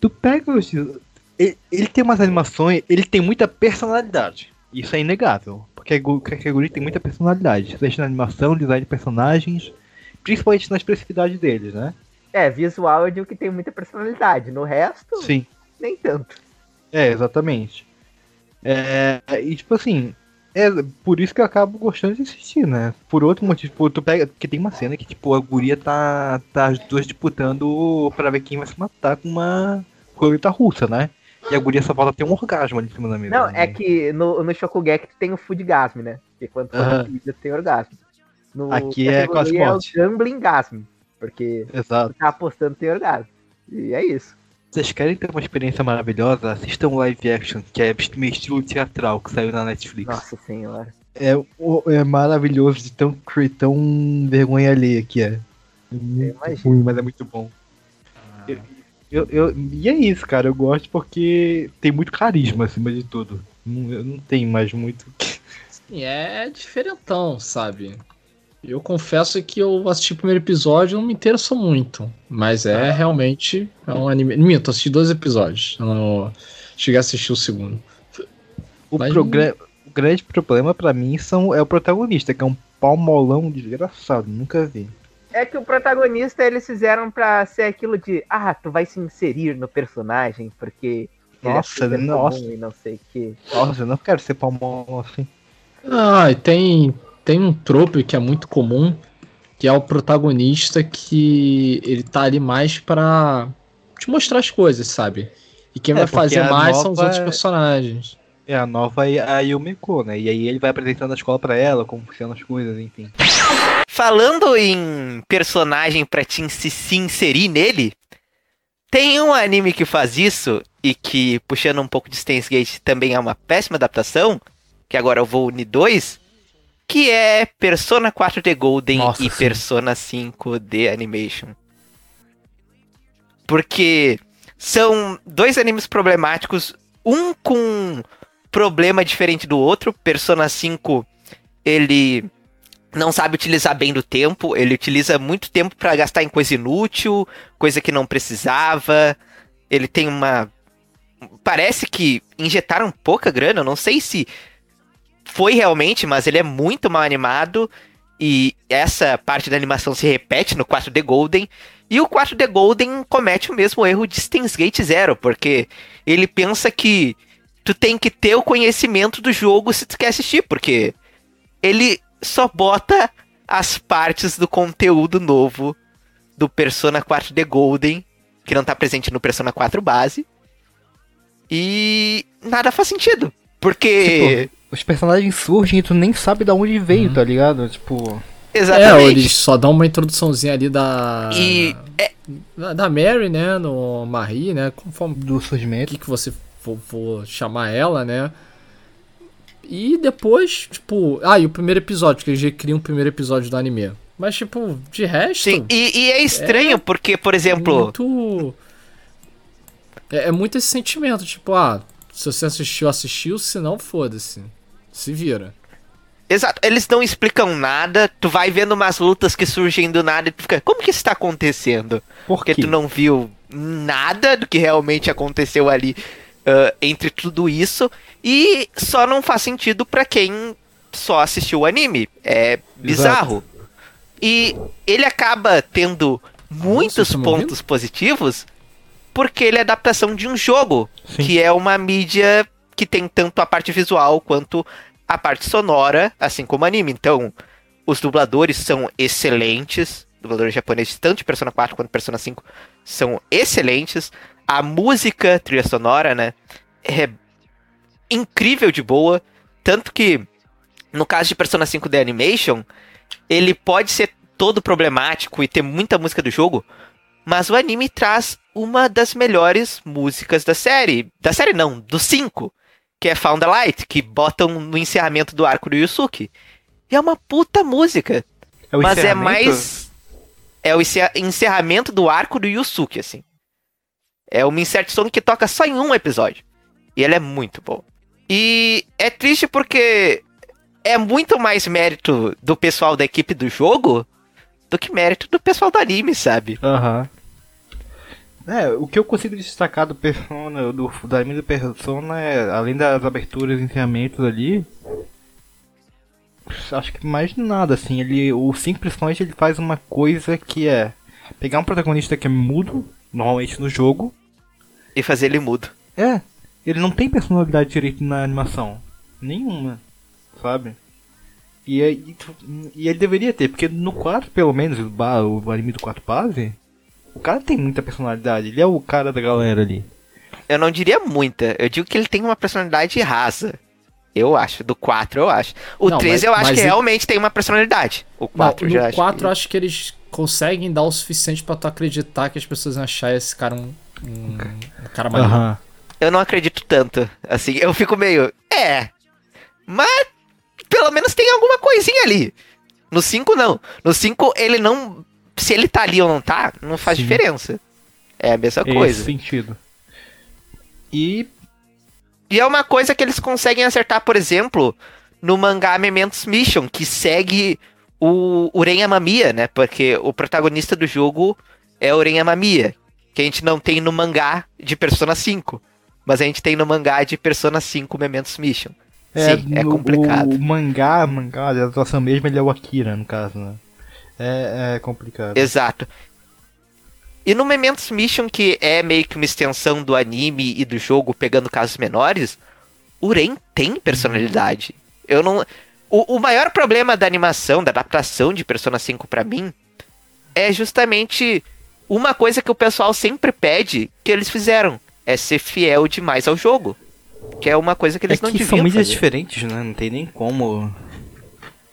Tu pega os. Ele, ele tem umas animações, ele tem muita personalidade. Isso é inegável. Porque o Kakegurui tem muita personalidade. Seja na animação, design de personagens, principalmente na expressividade deles, né? É, visual eu digo que tem muita personalidade. No resto, Sim. nem tanto. É, exatamente. É, e tipo assim, é por isso que eu acabo gostando de assistir, né? Por outro motivo, tipo, tu pega. Porque tem uma cena que, tipo, a guria tá, tá as duas disputando pra ver quem vai se matar com uma roleta russa, né? E a guria só falta ter um orgasmo ali em cima da mesa. Não, né? é que no, no Shokugeki tu tem o Foodgasm, né? Porque quando tu comida, tu tem orgasmo. No Aqui é quase é o morte. Gamblingasm. Porque Exato. tá apostando tem orgasmo. E é isso. Vocês querem ter uma experiência maravilhosa? Assistam um live action, que é meio estilo teatral, que saiu na Netflix. Nossa senhora. É, o- é maravilhoso de tão, tão vergonha alheia que é. É muito imagino. ruim, mas é muito bom. Eu, eu, eu- e é isso, cara. Eu gosto porque tem muito carisma acima de tudo. Não, eu não tenho mais muito. Sim, é diferentão, sabe? Eu confesso que eu assisti o primeiro episódio e não me interessou muito. Mas é realmente é um anime. Minto, eu assisti dois episódios. Eu não cheguei a assistir o segundo. O, Mas o grande problema pra mim são, é o protagonista, que é um palmolão desgraçado. Nunca vi. É que o protagonista eles fizeram pra ser aquilo de ah, tu vai se inserir no personagem, porque ele Nossa, é super nossa. e não sei o que. Nossa, eu não quero ser palmolão assim. Ah, e tem, tem um trope que é muito comum, que é o protagonista que ele tá ali mais pra te mostrar as coisas, sabe? E quem É, vai fazer mais são os nova- outros personagens. É a nova I- a Yumiko, né? E aí ele vai apresentando a escola pra ela, como funcionam as coisas, enfim. Falando em personagem pra te se, se inserir nele, tem um anime que faz isso e que, puxando um pouco de Steins Gate, também é uma péssima adaptação, que agora eu vou unir dois, que é Persona 4 The Golden Nossa, e sim. Persona 5 The Animation. Porque são dois animes problemáticos, um com problema diferente do outro. Persona 5, ele não sabe utilizar bem do tempo, ele utiliza muito tempo pra gastar em coisa inútil, coisa que não precisava. Ele tem uma parece que injetaram pouca grana, não sei se foi realmente, mas ele é muito mal animado. E essa parte da animação se repete no 4D Golden. E o 4D Golden comete o mesmo erro de Steins Gate Zero, porque ele pensa que tu tem que ter o conhecimento do jogo se tu quer assistir, porque ele só bota as partes do conteúdo novo do Persona 4D Golden, que não tá presente no Persona 4 base. E nada faz sentido, porque Os personagens surgem e tu nem sabe de onde veio, tá ligado? Tipo. É, exatamente. eles só dão uma introduçãozinha ali da. E é, da da Mary, né? No Marie, né? Conforme Do o surgimento. que, que você for, for chamar ela, né? E depois, tipo. Ah, e o primeiro episódio, que eles já criam o primeiro episódio do anime. Mas, tipo, de resto. sim, e, e é estranho porque, por exemplo, Muito. *laughs* É, é muito esse sentimento, tipo, ah, se você assistiu, assistiu, se não, foda-se. Se vira. Exato, eles não explicam nada, tu vai vendo umas lutas que surgem do nada e tu fica, como que isso tá acontecendo? Por Porque tu não viu nada do que realmente aconteceu ali ah, entre tudo isso. E só não faz sentido pra quem só assistiu o anime. É bizarro. E ele acaba tendo muitos me ouvindo? pontos positivos porque ele é adaptação de um jogo, Sim. que é uma mídia que tem tanto a parte visual quanto a parte sonora, assim como o anime. Então, os dubladores são excelentes. Dubladores japoneses, tanto de Persona 4 quanto Persona 5, são excelentes. A música, trilha sonora, né? É incrível de boa. Tanto que, no caso de Persona 5 The Animation, ele pode ser todo problemático e ter muita música do jogo, mas o anime traz uma das melhores músicas da série. Da série não, do 5, que é Found a Light, que botam no encerramento do arco do Yusuke. E é uma puta música. É o mas é mais. É o encer- encerramento do arco do Yusuke, assim. É uma insert song que toca só em um episódio. E ela é muito boa. E é triste porque é muito mais mérito do pessoal da equipe do jogo do que mérito do pessoal do anime, sabe? Aham. É, o que eu consigo destacar do Persona, do, anime do Persona é, além das aberturas e encerramentos ali, acho que mais nada, assim, ele, o cinco principalmente ele faz uma coisa que é pegar um protagonista que é mudo, normalmente no jogo, E fazer ele mudo. é, ele não tem personalidade direito na animação, nenhuma, sabe? E, aí, e ele deveria ter, porque no 4 pelo menos, o, o anime do 4 base, o cara tem muita personalidade, ele é o cara da galera ali. Eu não diria muita. Eu digo que ele tem uma personalidade rasa. Eu acho. Do 4, eu acho. O Não, 3 mas- eu acho que ele- realmente tem uma personalidade. O 4 Não, já acho. 4 que... acho que eles conseguem dar o suficiente pra tu acreditar que as pessoas vão achar esse cara um, um, um cara maneiro. Aham. Eu não acredito tanto. Assim, eu fico meio. É. Mas pelo menos tem alguma coisinha ali. No 5, não. No 5, ele não. Se ele tá ali ou não tá, não faz Sim. diferença. É a mesma Esse coisa. sentido. E E é uma coisa que eles conseguem acertar, por exemplo, no mangá Mementos Mission, que segue o Uren Amamiya, né? Porque o protagonista do jogo é Uren Amamiya, que a gente não tem no mangá de Persona 5, mas a gente tem no mangá de Persona 5 Mementos Mission. Sim, é no- complicado. O mangá, mangá, a atuação mesmo, ele é o Akira, no caso, né? É, é complicado. Exato. E no Mementos Mission, que é meio que uma extensão do anime e do jogo pegando casos menores, o Ren tem personalidade. Eu não. O, o maior problema da animação, da adaptação de Persona 5 pra mim, é justamente uma coisa que o pessoal sempre pede que eles fizeram. É ser fiel demais ao jogo. Que é uma coisa que É eles não que deviam são mídias diferentes, né? Não tem nem como.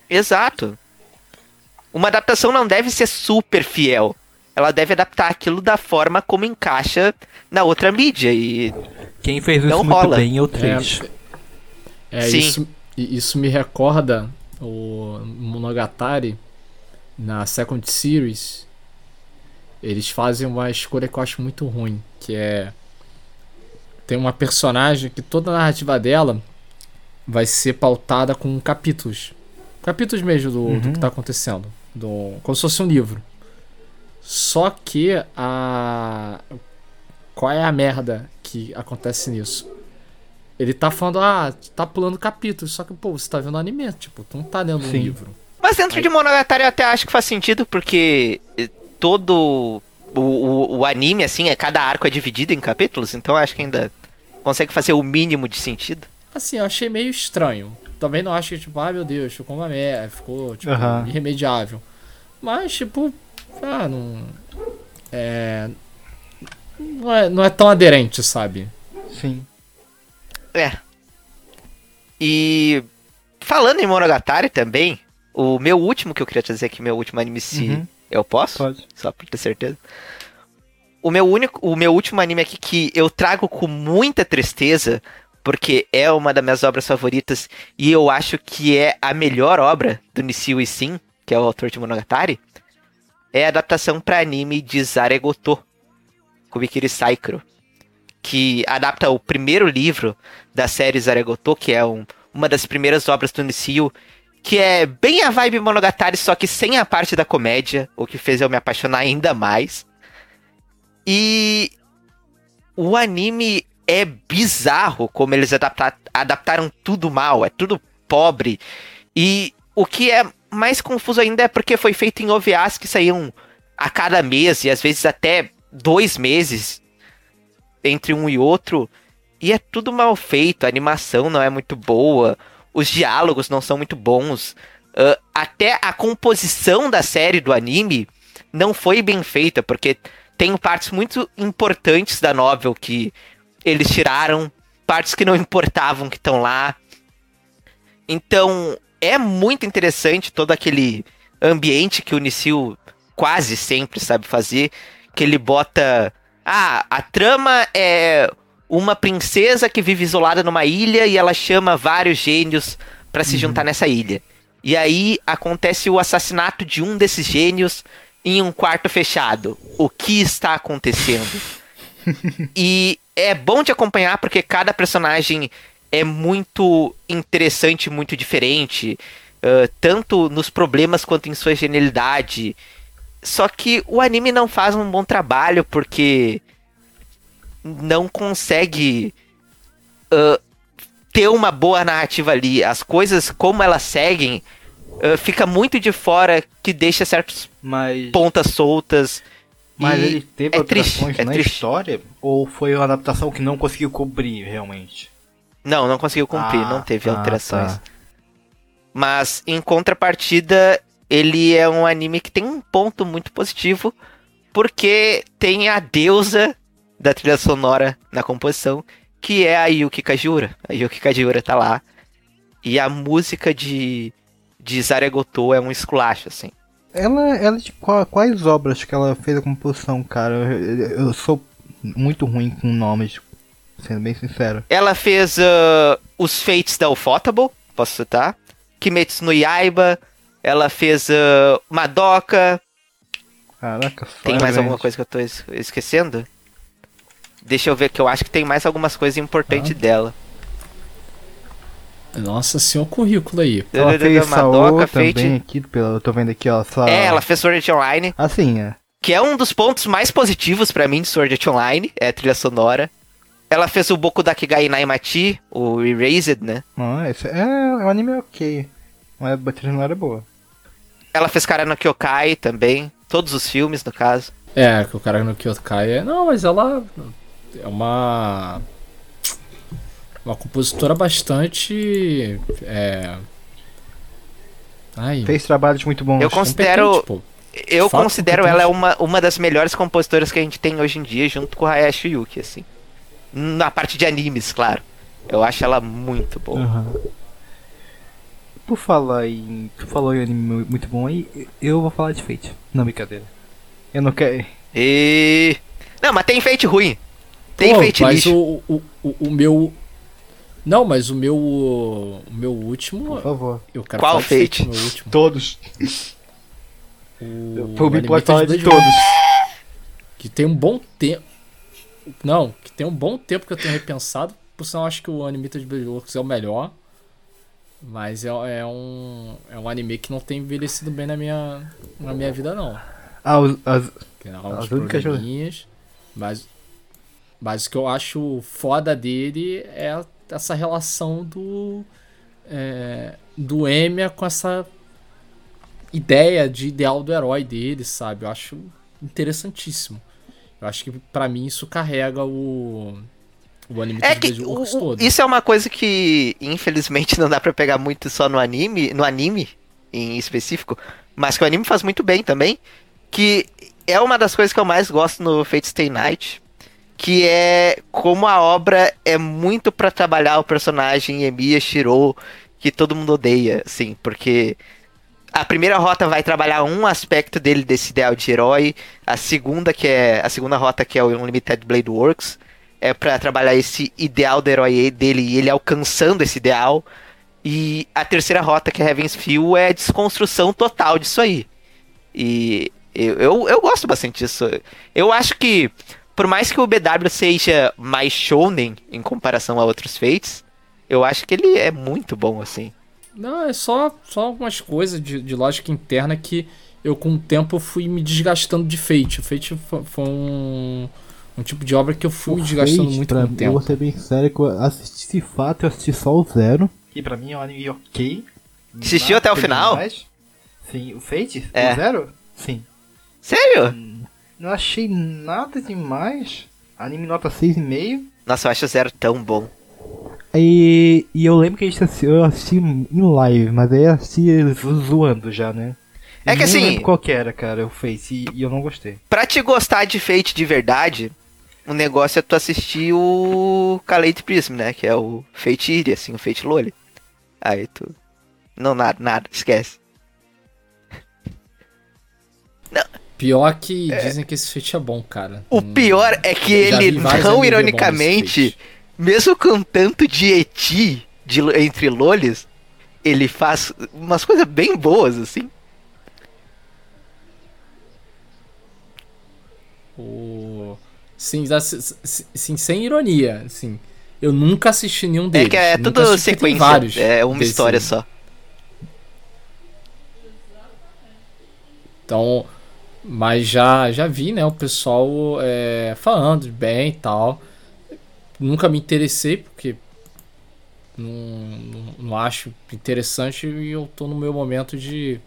Exato. Uma adaptação não deve ser super fiel. Ela deve adaptar aquilo da forma como encaixa na outra mídia. E Quem fez isso muito rola. bem é o 3. É, Sim. isso, isso me recorda o Monogatari na Second Series. Eles fazem uma escolha que eu acho muito ruim, que é tem uma personagem que toda a narrativa dela vai ser pautada com capítulos. Capítulos mesmo do, do que tá acontecendo. Do, como se fosse um livro. Só que a. Qual é a merda que acontece nisso? ele tá falando, ah, tá pulando capítulos, só que, pô, você tá vendo anime, tipo, tu não tá lendo um Sim. livro. Mas dentro de Monogatari eu até acho que faz sentido, porque eh, todo o, o, o anime, assim, é, cada arco é dividido em capítulos, então eu acho que ainda consegue fazer o mínimo de sentido. Assim, eu achei meio estranho. Também não acho que, tipo, ah, meu Deus, ficou uma merda, ficou, tipo, Aham. irremediável. Mas, tipo, ah, não. É. Não é, não é tão aderente, sabe? Sim. É. E falando em Monogatari também, o meu último que eu queria trazer aqui, meu último anime, se Uhum. eu posso? Pode. Só pra ter certeza. O meu, único, o meu último anime aqui que eu trago com muita tristeza, porque é uma das minhas obras favoritas e eu acho que é a melhor obra do Nishio Isin, que é o autor de Monogatari, é a adaptação para anime de Zaregoto, Kubikiri Saikro, que adapta o primeiro livro da série Zaregoto, que é um- uma das primeiras obras do Nishio, que é bem a vibe Monogatari, só que sem a parte da comédia, o que fez eu me apaixonar ainda mais. E o anime é bizarro como eles adapta- adaptaram tudo mal, é tudo pobre. E o que é mais confuso ainda é porque foi feito em OVAs que saíam a cada mês e às vezes até dois meses entre um e outro. E é tudo mal feito, a animação não é muito boa, os diálogos não são muito bons. ah, até a composição da série do anime não foi bem feita, porque tem partes muito importantes da novel que eles tiraram, partes que não importavam que estão lá. Então, é muito interessante todo aquele ambiente que o Nissil quase sempre sabe fazer, que ele bota, ah, a trama é uma princesa que vive isolada numa ilha e ela chama vários gênios pra se juntar nessa ilha. E aí acontece o assassinato de um desses gênios em um quarto fechado. O que está acontecendo? *laughs* e é bom de acompanhar porque cada personagem é muito interessante, muito diferente, ah, tanto nos problemas quanto em sua genialidade. Só que o anime não faz um bom trabalho porque não consegue ah, ter uma boa narrativa ali. As coisas como elas seguem ah, fica muito de fora que deixa certas Mas, pontas soltas. Mas e ele teve é triste, alterações é na triste. história? Ou foi uma adaptação que não conseguiu cobrir realmente? Não, não conseguiu cumprir, Ah, não teve ah, alterações. tá. Mas em contrapartida, ele é um anime que tem um ponto muito positivo, porque tem a deusa da trilha sonora na composição, que é a Yuki Kajiura. A Yuki Kajiura tá lá. E a música de, de Zaregoto é um esculacho, assim. Ela, ela qua- quais obras que ela fez a composição, cara? Eu, eu- sou muito ruim com nomes, sendo bem sincero. Ela fez ah, os Fates da Ufotable, posso citar. Kimetsu no Yaiba. Ela fez ah, Madoka. Caraca, só Tem mais alguma coisa que eu tô es- esquecendo? Deixa eu ver que eu acho que tem mais algumas coisas importantes dela. Nossa senhora, o currículo aí. Ela Madoka, fez Saô Fate. também aqui, eu tô vendo aqui, ó. É, ela fez Sword Art Online, Assim, é. que é um dos pontos mais positivos pra mim de Sword Art Online, é a trilha sonora. Ela fez o Boku Dakigai Naimachi, o Erased, né? Não, esse é, é um anime ok. Mas a trilha não era boa. Ela fez Kara no Kyokai também, todos os filmes, no caso. É, que o cara no Kyokai é. Não, mas ela é uma. Uma compositora bastante. É. Ai, Fez trabalhos muito bons. Eu considero, pô. eu Fato considero competente. ela uma, uma das melhores compositoras que a gente tem hoje em dia, junto com a Hayashi Yuki, assim. Na parte de animes, claro. Eu acho ela muito boa. Aham. Por falar em. Tu falou em anime mu- muito bom aí, eu vou falar de Fate. Não, brincadeira. Eu não quero. E. Não, mas tem Fate ruim. Tem Pô, Fate mas lixo. o, o, o, o meu. Não, mas o meu. O meu último. Por favor. Eu quero Qual Fate? o meu último. Todos. O, Animated pode falar de todos. Que tem um bom tempo. Não, que tem um bom tempo que eu tenho repensado. Por sinal, acho que o Animated Blade Works é o melhor. Mas é, é um. É um anime que não tem envelhecido bem na minha. Na minha vida não. Ah, os, as, As únicas-. Mas. Mas o que eu acho foda dele é essa relação do é, do Emiya com essa ideia de ideal do herói dele, sabe? Eu acho interessantíssimo. Eu acho que pra mim isso carrega o o anime É que o- todo. isso é uma coisa que, infelizmente, *laughs* não dá pra pegar muito só no anime, no anime em específico, mas que o anime faz muito bem também, que é uma das coisas que eu mais gosto no Fate Stay Night, que é como a obra é muito pra trabalhar o personagem Emiya Shiro, que todo mundo odeia, assim, porque a primeira rota vai trabalhar um aspecto dele desse ideal de herói, a segunda que é a segunda rota que é o Unlimited Blade Works, é pra trabalhar esse ideal do herói dele e ele alcançando esse ideal. E a terceira rota, que é Heaven's Feel, é a desconstrução total disso aí. E eu, eu, eu gosto bastante disso. Eu acho que, por mais que o BW seja mais shounen em comparação a outros Fates, eu acho que ele é muito bom, assim. Não, é só, só algumas coisas de, de lógica interna que eu com o tempo fui me desgastando de Fate. O Fate foi, foi um, um tipo de obra que eu fui O desgastando Fate, muito pra com o mim, Eu tempo. vou ser bem sério que eu assisti esse fato, eu assisti só o Zero. Que pra mim é um anime ok. Assistiu até o final? demais. Sim, o Fate? É. O Zero? Sim. Sério? Não achei nada demais. Anime nota 6,5. Nossa, eu acho o Zero tão bom. E, e eu lembro que a gente assisti, eu assisti em live, mas aí eu assisti zo- zoando já, né? É que Nem assim- qual que era, cara, o Face, e, e eu não gostei. Pra te gostar de Fate de verdade, o negócio é tu assistir o Kalate Prism, né? Que é o Fate Iri, assim, o Fate Loli. Aí tu. Não, nada, nada, esquece. *laughs* Pior que dizem que esse Fate é bom, cara. O Hum, pior é que ele, não ironicamente, mesmo com tanto de eti de, entre lolis, ele faz umas coisas bem boas, assim. O... Sim, sim, sem ironia, assim. Eu nunca assisti nenhum É deles. que é tudo sequência, vários é uma desse- história só. Então, mas já, já vi, né, o pessoal é, falando bem e tal. Nunca me interessei, porque não, não, não acho interessante e eu tô no meu momento de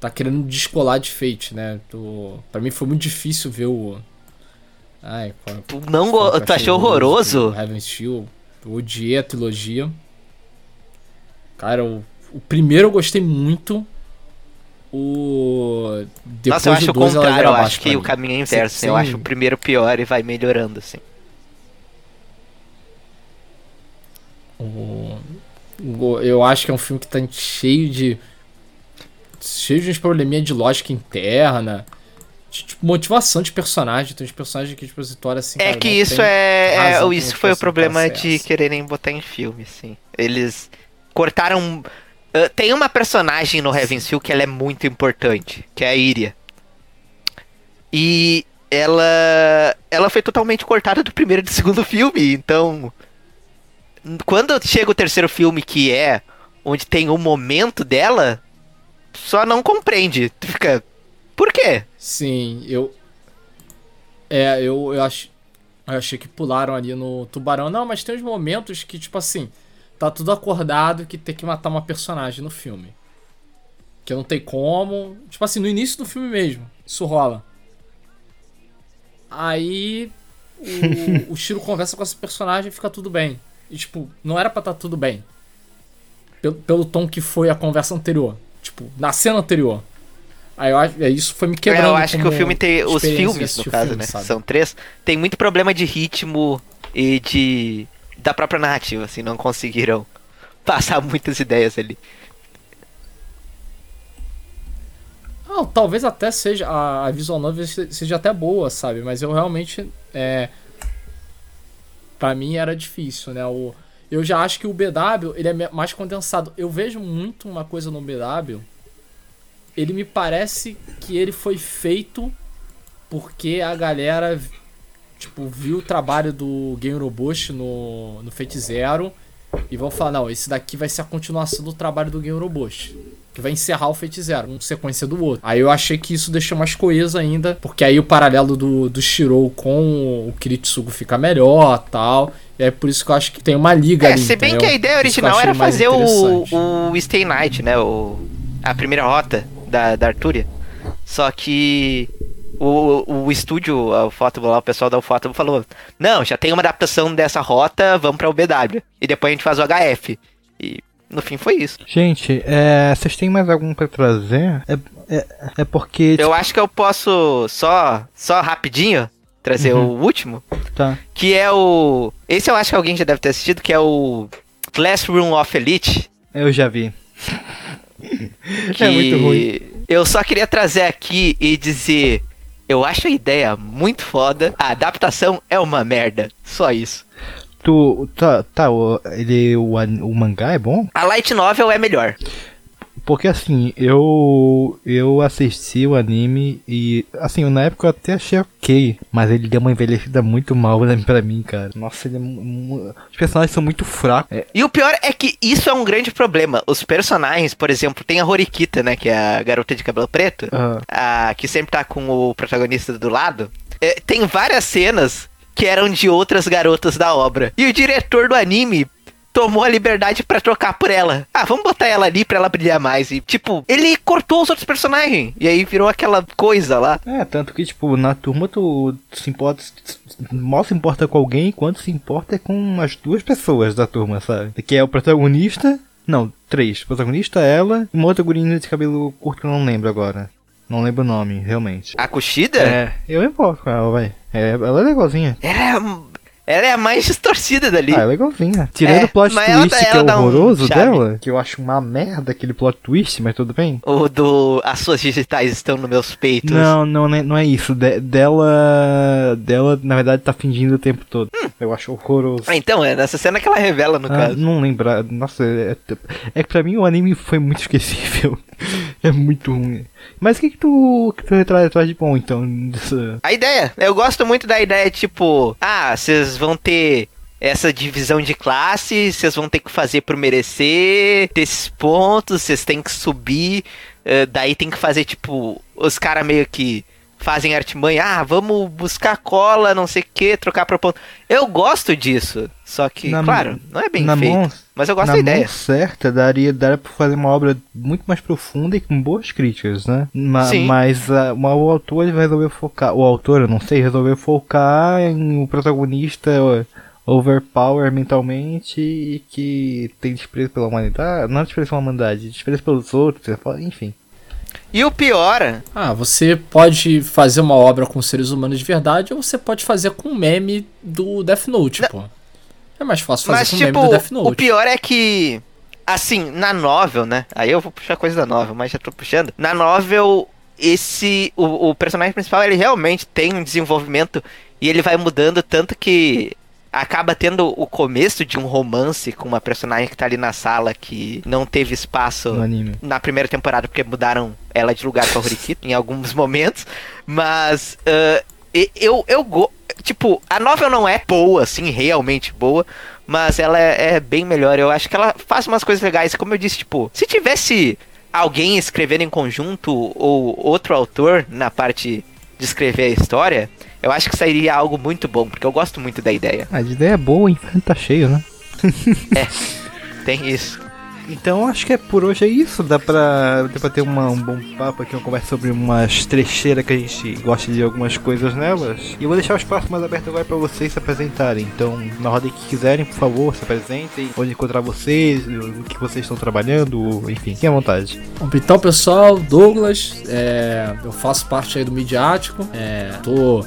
tá querendo descolar de Fate, né? Tô, pra mim foi muito difícil ver o. Ai, qual- Tu não qual go- eu tu achei achou horroroso? Steel. Eu odiei a trilogia. Cara, o, o primeiro eu gostei muito. O. Depois Nossa, eu acho o contrário, eu acho que o caminho é inverso. Sem- Eu sem- acho o primeiro pior e vai melhorando, assim. O- eu acho que é um filme que tá cheio de. cheio de uns probleminha de lógica interna. De, tipo, motivação de personagem. Tem uns personagens que, tipo, as histórias assim. É cara, que isso é, é- Isso foi o problema de quererem botar em filme, assim. Eles cortaram. Ah, tem uma personagem no Heaven's Feel que ela é muito importante, que é a Iria. E ela. Ela foi totalmente cortada do primeiro e do segundo filme, então. Quando chega o terceiro filme, que é onde tem o momento dela, só não compreende. Tu fica. Por quê? Sim, eu. É, eu, eu, ach, eu achei que pularam ali no tubarão. Não, mas tem uns momentos que, tipo assim, tá tudo acordado que tem que matar uma personagem no filme. Que não tem como. Tipo assim, no início do filme mesmo. Isso rola. Aí. O, *laughs* o Shiro conversa com essa personagem e fica tudo bem. E, tipo, não era pra estar tudo bem. Pelo, pelo tom que foi a conversa anterior. Tipo, na cena anterior. Aí eu acho, é, isso foi me É, quebrando. eu acho que o filme tem. Os filmes, no caso, filme, né? sabe? São três. Tem muito problema de ritmo e de. Da própria narrativa, assim, não conseguiram *laughs* passar muitas ideias ali. Não, talvez até seja. A, visual novel se- seja até boa, sabe? Mas eu realmente. É, pra mim era difícil, né? O, eu já acho que o BW ele é mais condensado. Eu vejo muito uma coisa no BW. Ele me parece que ele foi feito porque a galera tipo, viu o trabalho do Game Roboshi no, no Fate Zero e vão falar, não, esse daqui vai ser a continuação do trabalho do Game Roboshi. Que vai encerrar o Fate Zero, um sequência do outro. Aí eu achei que isso deixou mais coeso ainda, porque aí o paralelo do, do Shirou com o Kiritsugu fica melhor tal. É por isso que eu acho que tem uma liga É, ali. se bem entendeu? que a ideia original era fazer o, o Stay Night, né? O, a primeira rota da, da Arturia. Só que o, o estúdio, o foto lá, o pessoal da foto falou: Não, já tem uma adaptação dessa rota, vamos pra UBW. E depois a gente faz o HF. E no fim foi isso. Gente, é, vocês têm mais algum pra trazer? É, é, é porque. Eu acho que eu posso só, só rapidinho trazer o último. Tá. Que é o. Esse eu acho que alguém já deve ter assistido, que é o Classroom of Elite. Eu já vi. que *laughs* É muito ruim. Eu só queria trazer aqui e dizer. Eu acho a ideia muito foda. A adaptação é uma merda. Só isso. Tu. Tá, tá o, ele, o, o mangá é bom? A Light Novel é melhor. Porque assim, eu. Eu assisti o anime e. Assim, na época eu até achei ok. Mas ele deu uma envelhecida muito mal né, *laughs* pra mim, cara. Nossa, ele é. Os personagens são muito fracos. É, E o pior é que isso é um grande problema. Os personagens, por exemplo, tem a Horikita, né? Que é a garota de cabelo preto. ah, a que sempre tá com o protagonista do lado, é, tem várias cenas que eram de outras garotas da obra. E o diretor do anime tomou a liberdade pra trocar por ela. Ah, vamos botar ela ali pra ela brilhar mais. E, tipo, ele cortou os outros personagens. E aí virou aquela coisa lá. É, tanto que, tipo, na turma tu se importa. Mal se importa com alguém quanto se importa é com as duas pessoas da turma, sabe? Que é o protagonista. Não, três. O protagonista, ela e uma outra gurinha de cabelo curto que eu não lembro agora. Não lembro o nome, realmente. A Kushida, É, eu importo com ela, vai. É, ela é legalzinha. ela, é, ela é a mais distorcida dali. Ah, é legalzinha. Tirando É, o plot twist dá- que é um horroroso charme. dela, que eu acho uma merda aquele plot twist, mas tudo bem. O do As suas digitais estão nos meus peitos. Não, não, não é- não é isso. De- dela, dela, na verdade, tá fingindo o tempo todo. Eu acho horroroso. Ah, então, é nessa cena que ela revela, no Ah, caso. não lembrar. Nossa, é, é que pra mim o anime foi muito *laughs* esquecível. é muito ruim. Mas o que, que tu, que tu retrai atrás de bom, então? A ideia, eu gosto muito da ideia, tipo, ah, vocês vão ter essa divisão de classe, vocês vão ter que fazer por merecer, ter esses pontos, vocês têm que subir, eh, daí tem que fazer, tipo, os caras meio que fazem artimanha, ah, vamos buscar cola, não sei o que, trocar por ponto. Eu gosto disso, só que, Na claro, não é bem feito, mão- mas eu gosto Na da ideia. mão certa, daria, daria pra fazer uma obra muito mais profunda e com boas críticas, né? Ma- Sim. Mas ah, mas o autor resolveu focar, o autor, eu não sei, resolveu focar em o protagonista ó, overpower mentalmente e que tem desprezo pela humanidade, não é desprezo pela humanidade, desprezo pelos outros, enfim. E o pior, Ah, você pode fazer uma obra com seres humanos de verdade ou você pode fazer com meme do Death Note, pô. É mais fácil fazer Mas, com tipo, meme do Death o Note. pior é que, assim, na novel, né? Aí eu vou puxar coisa da novel, mas já tô puxando. Na novel, esse. O, o personagem principal, ele realmente tem um desenvolvimento e ele vai mudando tanto que acaba tendo o começo de um romance com uma personagem que tá ali na sala que não teve espaço na primeira temporada porque mudaram ela de lugar com a Horikita em alguns momentos, mas e- eu eu go tipo, a novel não é boa assim, realmente boa, mas ela é, é bem melhor. Eu acho que ela faz umas coisas legais, como eu disse, tipo, se tivesse alguém escrevendo em conjunto ou outro autor na parte de escrever a história, eu acho que sairia algo muito bom, porque eu gosto muito da ideia. A ideia é boa, o inferno *laughs* tá cheio, né? Tem isso. Então acho que é por hoje é isso. Dá pra, dá pra ter uma- um bom papo aqui, uma conversa sobre umas trecheiras que a gente gosta de algumas coisas nelas. E eu vou deixar o espaço mais aberto agora pra vocês se apresentarem. Então, na ordem que quiserem, por favor, se apresentem. Onde encontrar vocês, o que vocês estão trabalhando, enfim, fiquem à vontade. Bom, Então, pessoal, Douglas, é, eu faço parte aí do Midiático, é, tô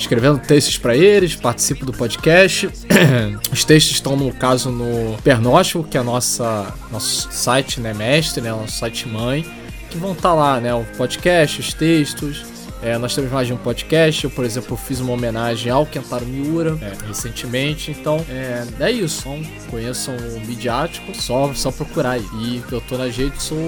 escrevendo textos para eles, participo do podcast. *clears throat* Os textos estão, no caso, no Pernóstico, que é nossa nosso site, né, mestre, né, nosso site mãe, que vão estar lá, né, o podcast, os textos. É, nós temos mais de um podcast. Eu, por exemplo, fiz uma homenagem ao Kentaro Miura é, recentemente. Então, é, é isso. Então, conheçam o Midiático, só, só procurar aí. E eu tô nas redes, sou.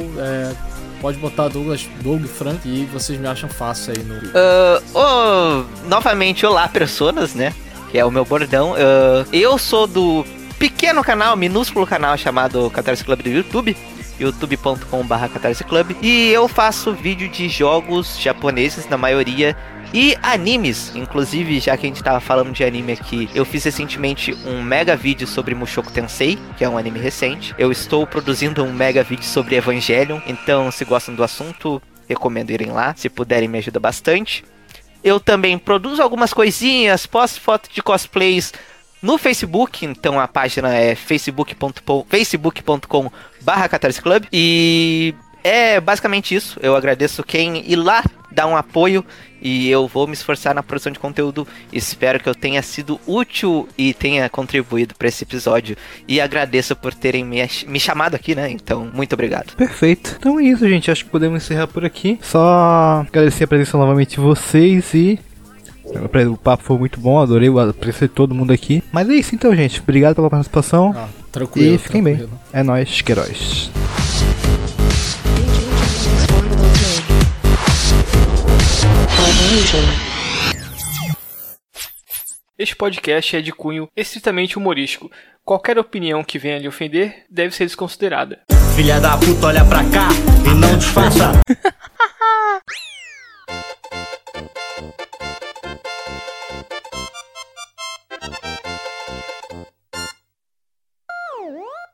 Pode botar Douglas, Doug Frank e vocês me acham fácil aí no. Ah, ô, novamente, olá, personas, né? Que é o meu bordão. Ah, eu sou do pequeno canal, minúsculo canal chamado Catarse Club do YouTube. youtube.com.br Catarse Club. E eu faço vídeo de jogos japoneses, na maioria, e animes, inclusive, já que a gente tava falando de anime aqui, eu fiz recentemente um mega vídeo sobre Mushoku Tensei, que é um anime recente. Eu estou produzindo um mega vídeo sobre Evangelion, então se gostam do assunto, recomendo irem lá. Se puderem, me ajuda bastante. Eu também produzo algumas coisinhas, posto foto de cosplays no Facebook, então a página é facebook.com facebook.com barra Club e é basicamente isso. Eu agradeço quem ir lá dar um apoio e eu vou me esforçar na produção de conteúdo. Espero que eu tenha sido útil e tenha contribuído para esse episódio. E agradeço por terem me, me chamado aqui, né? Então, muito obrigado. Perfeito. Então é isso, gente. Acho que podemos encerrar por aqui. Só agradecer a presença novamente de vocês e. O papo foi muito bom, adorei a presença de todo mundo aqui. Mas é isso então, gente. Obrigado pela participação. Ah, tranquilo. E fiquem tranquilo. bem. É nóis, Queiroz. Este podcast é de cunho estritamente humorístico. Qualquer opinião que venha lhe ofender deve ser desconsiderada. Filha da puta, olha pra cá e não disfarça. *laughs*